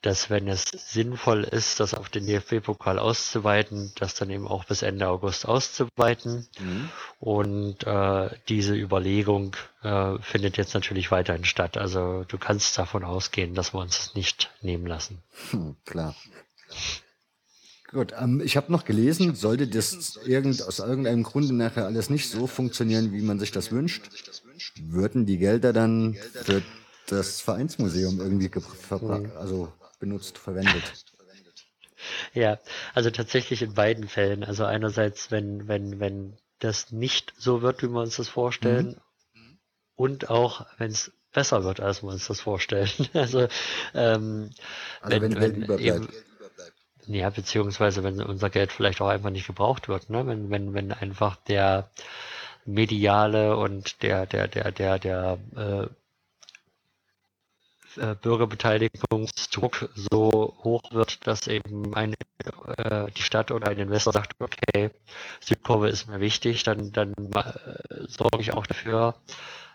S3: dass wenn es sinnvoll ist, das auf den DFB-Pokal auszuweiten, das dann eben auch bis Ende August auszuweiten. Mhm. Und äh, diese Überlegung äh, findet jetzt natürlich weiterhin statt. Also du kannst davon ausgehen, dass wir uns das nicht nehmen lassen.
S2: Hm, klar. Gut, ähm, ich habe noch gelesen, sollte das irgend, aus irgendeinem Grunde nachher alles nicht so funktionieren, wie man sich das wünscht, würden die Gelder dann für das Vereinsmuseum irgendwie mhm. also benutzt, verwendet.
S3: Ja, also tatsächlich in beiden Fällen. Also einerseits, wenn, wenn, wenn das nicht so wird, wie wir uns das vorstellen, mhm. und auch, wenn es besser wird, als wir uns das vorstellen. Also, ähm, also wenn, wenn, wenn überbleibt. Eben, ja, beziehungsweise wenn unser Geld vielleicht auch einfach nicht gebraucht wird, ne? Wenn, wenn, wenn einfach der mediale und der, der, der, der, der äh, äh, Bürgerbeteiligungsdruck so hoch wird, dass eben eine, äh, die Stadt oder ein Investor sagt, okay, Südkurve ist mir wichtig, dann, dann äh, sorge ich auch dafür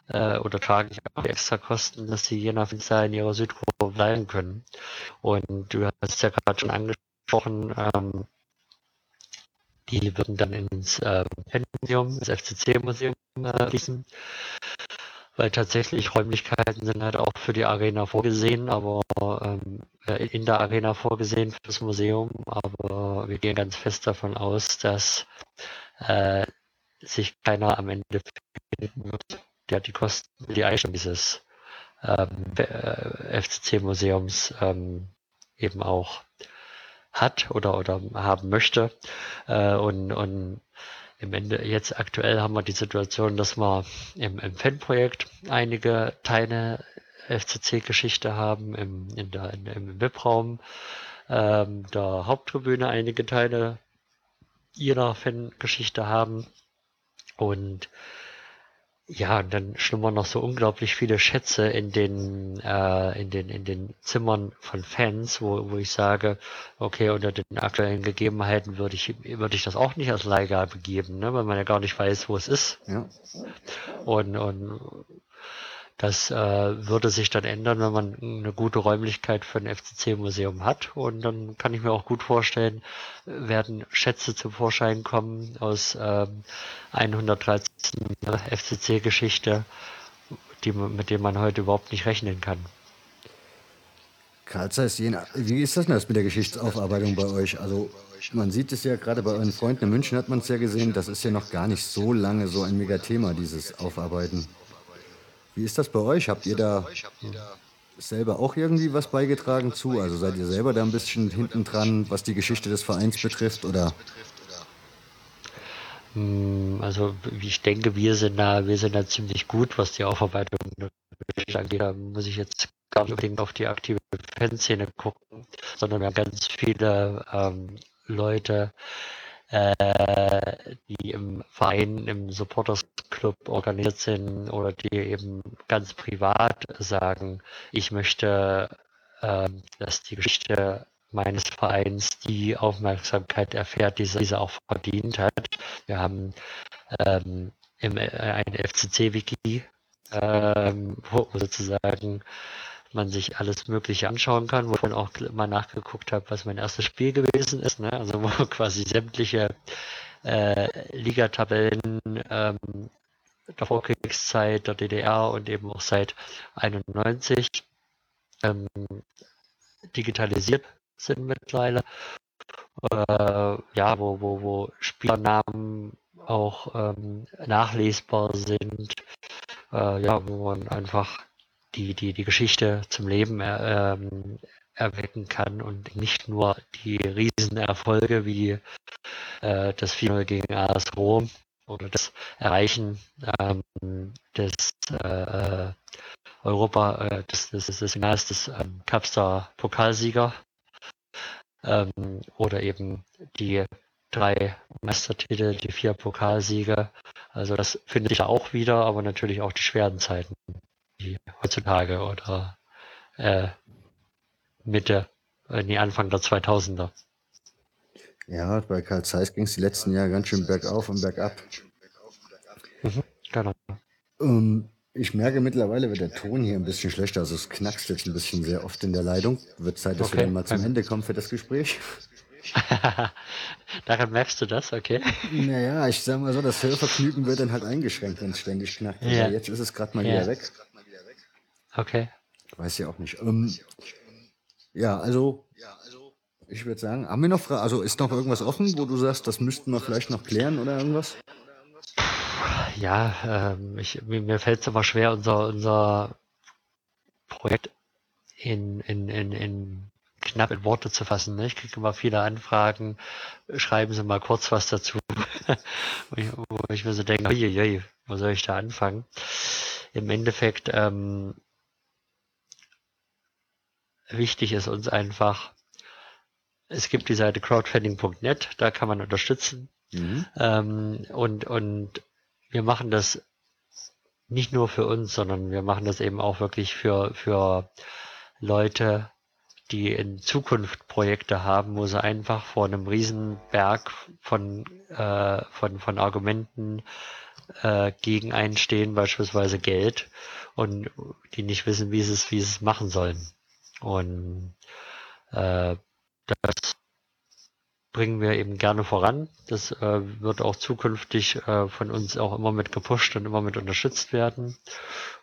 S3: äh, oder trage ich auch die extra Kosten, dass die Jena Fenster in ihrer Südkurve bleiben können. Und du hast ja gerade schon angesprochen, ähm, die würden dann ins äh, Museum, das FCC-Museum äh, fließen weil tatsächlich Räumlichkeiten sind halt auch für die Arena vorgesehen, aber ähm, äh, in der Arena vorgesehen fürs Museum, aber wir gehen ganz fest davon aus, dass äh, sich keiner am Ende finden wird, der die Kosten, die Einstellung dieses ähm, äh, FCC-Museums ähm, eben auch hat oder oder haben möchte. Äh, und und im Ende jetzt aktuell haben wir die Situation, dass wir im, im Fanprojekt einige Teile FCC-Geschichte haben im, in der, in, im Webraum ähm, der Haupttribüne einige Teile ihrer Fangeschichte haben. Und ja, und dann schlummern noch so unglaublich viele Schätze in den, äh, in den, in den Zimmern von Fans, wo, wo ich sage, okay, unter den aktuellen Gegebenheiten würde ich, würde ich das auch nicht als Leihgabe geben, ne, weil man ja gar nicht weiß, wo es ist.
S2: Ja.
S3: Und, und das äh, würde sich dann ändern, wenn man eine gute Räumlichkeit für ein FCC-Museum hat. Und dann kann ich mir auch gut vorstellen, werden Schätze zum Vorschein kommen aus ähm, 113 FCC-Geschichte, mit denen man heute überhaupt nicht rechnen kann.
S2: Karl Zeiss, wie ist das denn das mit der Geschichtsaufarbeitung bei euch? Also man sieht es ja gerade bei euren Freunden in München hat man es ja gesehen, das ist ja noch gar nicht so lange so ein Megathema, dieses Aufarbeiten. Wie ist das bei euch? Habt ihr da selber auch irgendwie was beigetragen zu? Also seid ihr selber da ein bisschen hinten dran, was die Geschichte des Vereins betrifft? Oder?
S3: Hm, also ich denke, wir sind da, wir sind da ziemlich gut, was die Aufarbeitung angeht. Da muss ich jetzt gar nicht unbedingt auf die aktive Fanszene gucken, sondern wir haben ganz viele ähm, Leute, äh, die im Verein, im Supporters Club organisiert sind oder die eben ganz privat sagen, ich möchte, äh, dass die Geschichte meines Vereins die Aufmerksamkeit erfährt, die sie auch verdient hat. Wir haben ähm, im, äh, ein FCC-Wiki, ähm, wo sozusagen man sich alles Mögliche anschauen kann, wo ich auch mal nachgeguckt habe, was mein erstes Spiel gewesen ist. Ne? Also wo quasi sämtliche äh, Ligatabellen ähm, der Vorkriegszeit, der DDR und eben auch seit 91 ähm, digitalisiert sind mittlerweile. Äh, ja, wo, wo, wo Spielernamen auch ähm, nachlesbar sind. Äh, ja, wo man einfach die, die, die Geschichte zum Leben er, ähm, erwecken kann und nicht nur die Riesenerfolge wie äh, das 4 gegen AS Rom oder das Erreichen ähm, des äh, Europa, äh, des, des, des Finals des ähm, Cups der Pokalsieger ähm, oder eben die drei Meistertitel, die vier Pokalsiege. Also das findet sich da auch wieder, aber natürlich auch die schweren Zeiten wie heutzutage oder äh, Mitte, äh, nee, Anfang der 2000er.
S2: Ja, bei Karl Zeiss ging es die letzten Jahre ganz schön bergauf und bergab. Mhm, genau. Um, ich merke mittlerweile wird der Ton hier ein bisschen schlechter, also es knackst jetzt ein bisschen sehr oft in der Leitung. Wird Zeit, dass okay. wir dann mal zum Ende kommen für das Gespräch.
S3: Daran merkst du das, okay?
S2: Naja, ich sag mal so, das Hörvergnügen wird dann halt eingeschränkt, wenn es ständig knackt. Ja. jetzt ist es gerade mal ja. wieder weg.
S3: Okay.
S2: Weiß ja auch nicht. Ähm, ja, also ich würde sagen, haben wir noch Fragen? Also ist noch irgendwas offen, wo du sagst, das müssten wir vielleicht noch klären oder irgendwas?
S3: Ja, ähm, ich, mir, mir fällt es immer schwer, unser, unser Projekt in, in, in, in knapp in Worte zu fassen. Ne? Ich kriege immer viele Anfragen, schreiben Sie mal kurz was dazu, wo, ich, mir so denke, wo soll ich da anfangen? Im Endeffekt ähm, wichtig ist uns einfach, es gibt die Seite crowdfunding.net, da kann man unterstützen. Mhm. Ähm, und, und wir machen das nicht nur für uns, sondern wir machen das eben auch wirklich für, für Leute, die in Zukunft Projekte haben, wo sie einfach vor einem riesen Berg von, äh, von, von Argumenten äh, gegen einstehen, beispielsweise Geld, und die nicht wissen, wie sie es, wie sie es machen sollen. Und äh, das bringen wir eben gerne voran. Das äh, wird auch zukünftig äh, von uns auch immer mit gepusht und immer mit unterstützt werden.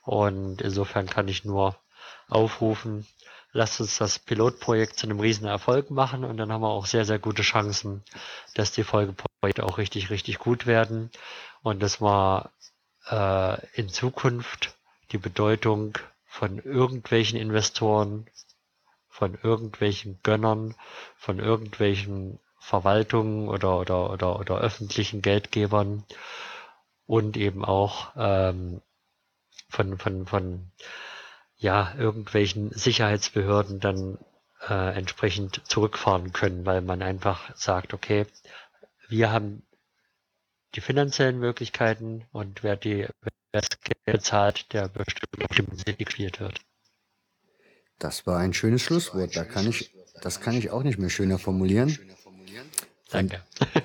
S3: Und insofern kann ich nur aufrufen, lasst uns das Pilotprojekt zu einem riesen Erfolg machen und dann haben wir auch sehr, sehr gute Chancen, dass die Folgeprojekte auch richtig, richtig gut werden und dass wir äh, in Zukunft die Bedeutung von irgendwelchen Investoren, von irgendwelchen Gönnern, von irgendwelchen Verwaltungen oder, oder, oder, oder öffentlichen Geldgebern und eben auch ähm, von, von, von ja, irgendwelchen Sicherheitsbehörden dann äh, entsprechend zurückfahren können, weil man einfach sagt, okay, wir haben die finanziellen Möglichkeiten und wer die wer das Geld zahlt, der bestimmt integriert wird.
S1: Das war ein schönes Schlusswort. Da kann ich, das kann ich auch nicht mehr schöner formulieren.
S3: Danke.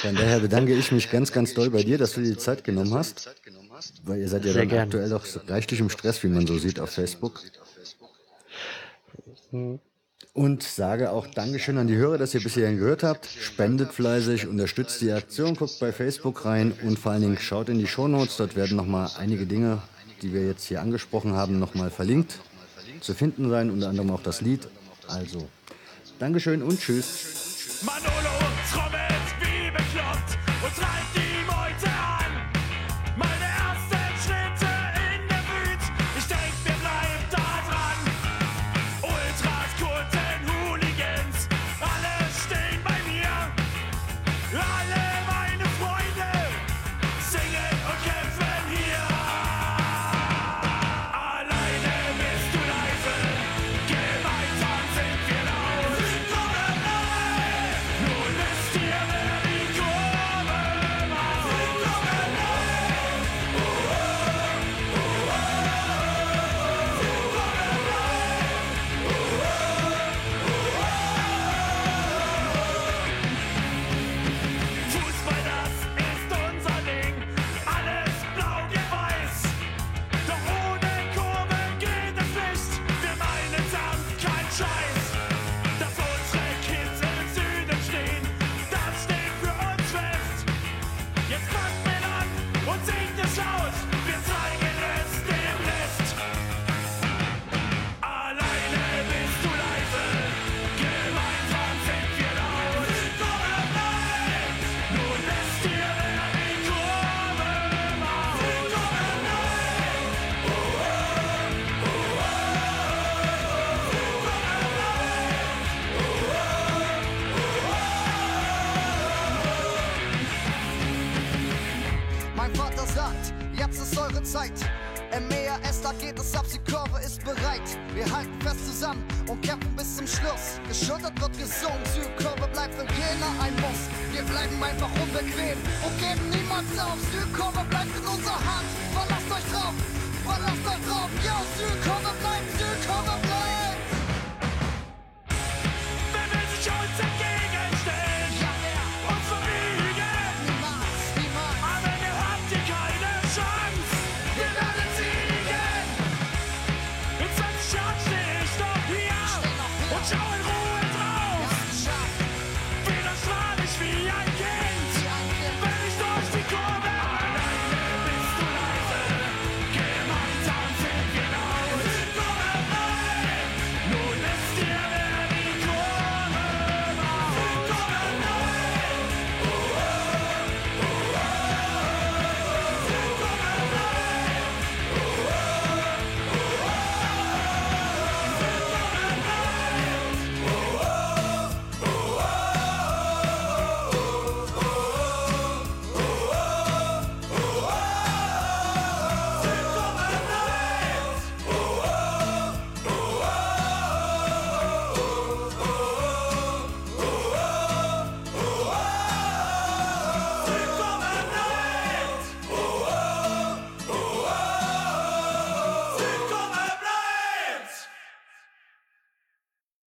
S1: Von daher bedanke ich mich ganz, ganz doll bei dir, dass du dir die Zeit genommen hast. Weil ihr seid ja dann gern. aktuell auch reichlich im Stress, wie man so sieht auf Facebook. Mhm. Und sage auch Dankeschön an die Hörer, dass ihr bis hierhin gehört habt. Spendet fleißig, unterstützt die Aktion, guckt bei Facebook rein und vor allen Dingen schaut in die Shownotes. Dort werden nochmal einige Dinge, die wir jetzt hier angesprochen haben, nochmal verlinkt zu finden sein, unter anderem auch das Lied. Also, Dankeschön und tschüss. Manolo trommelt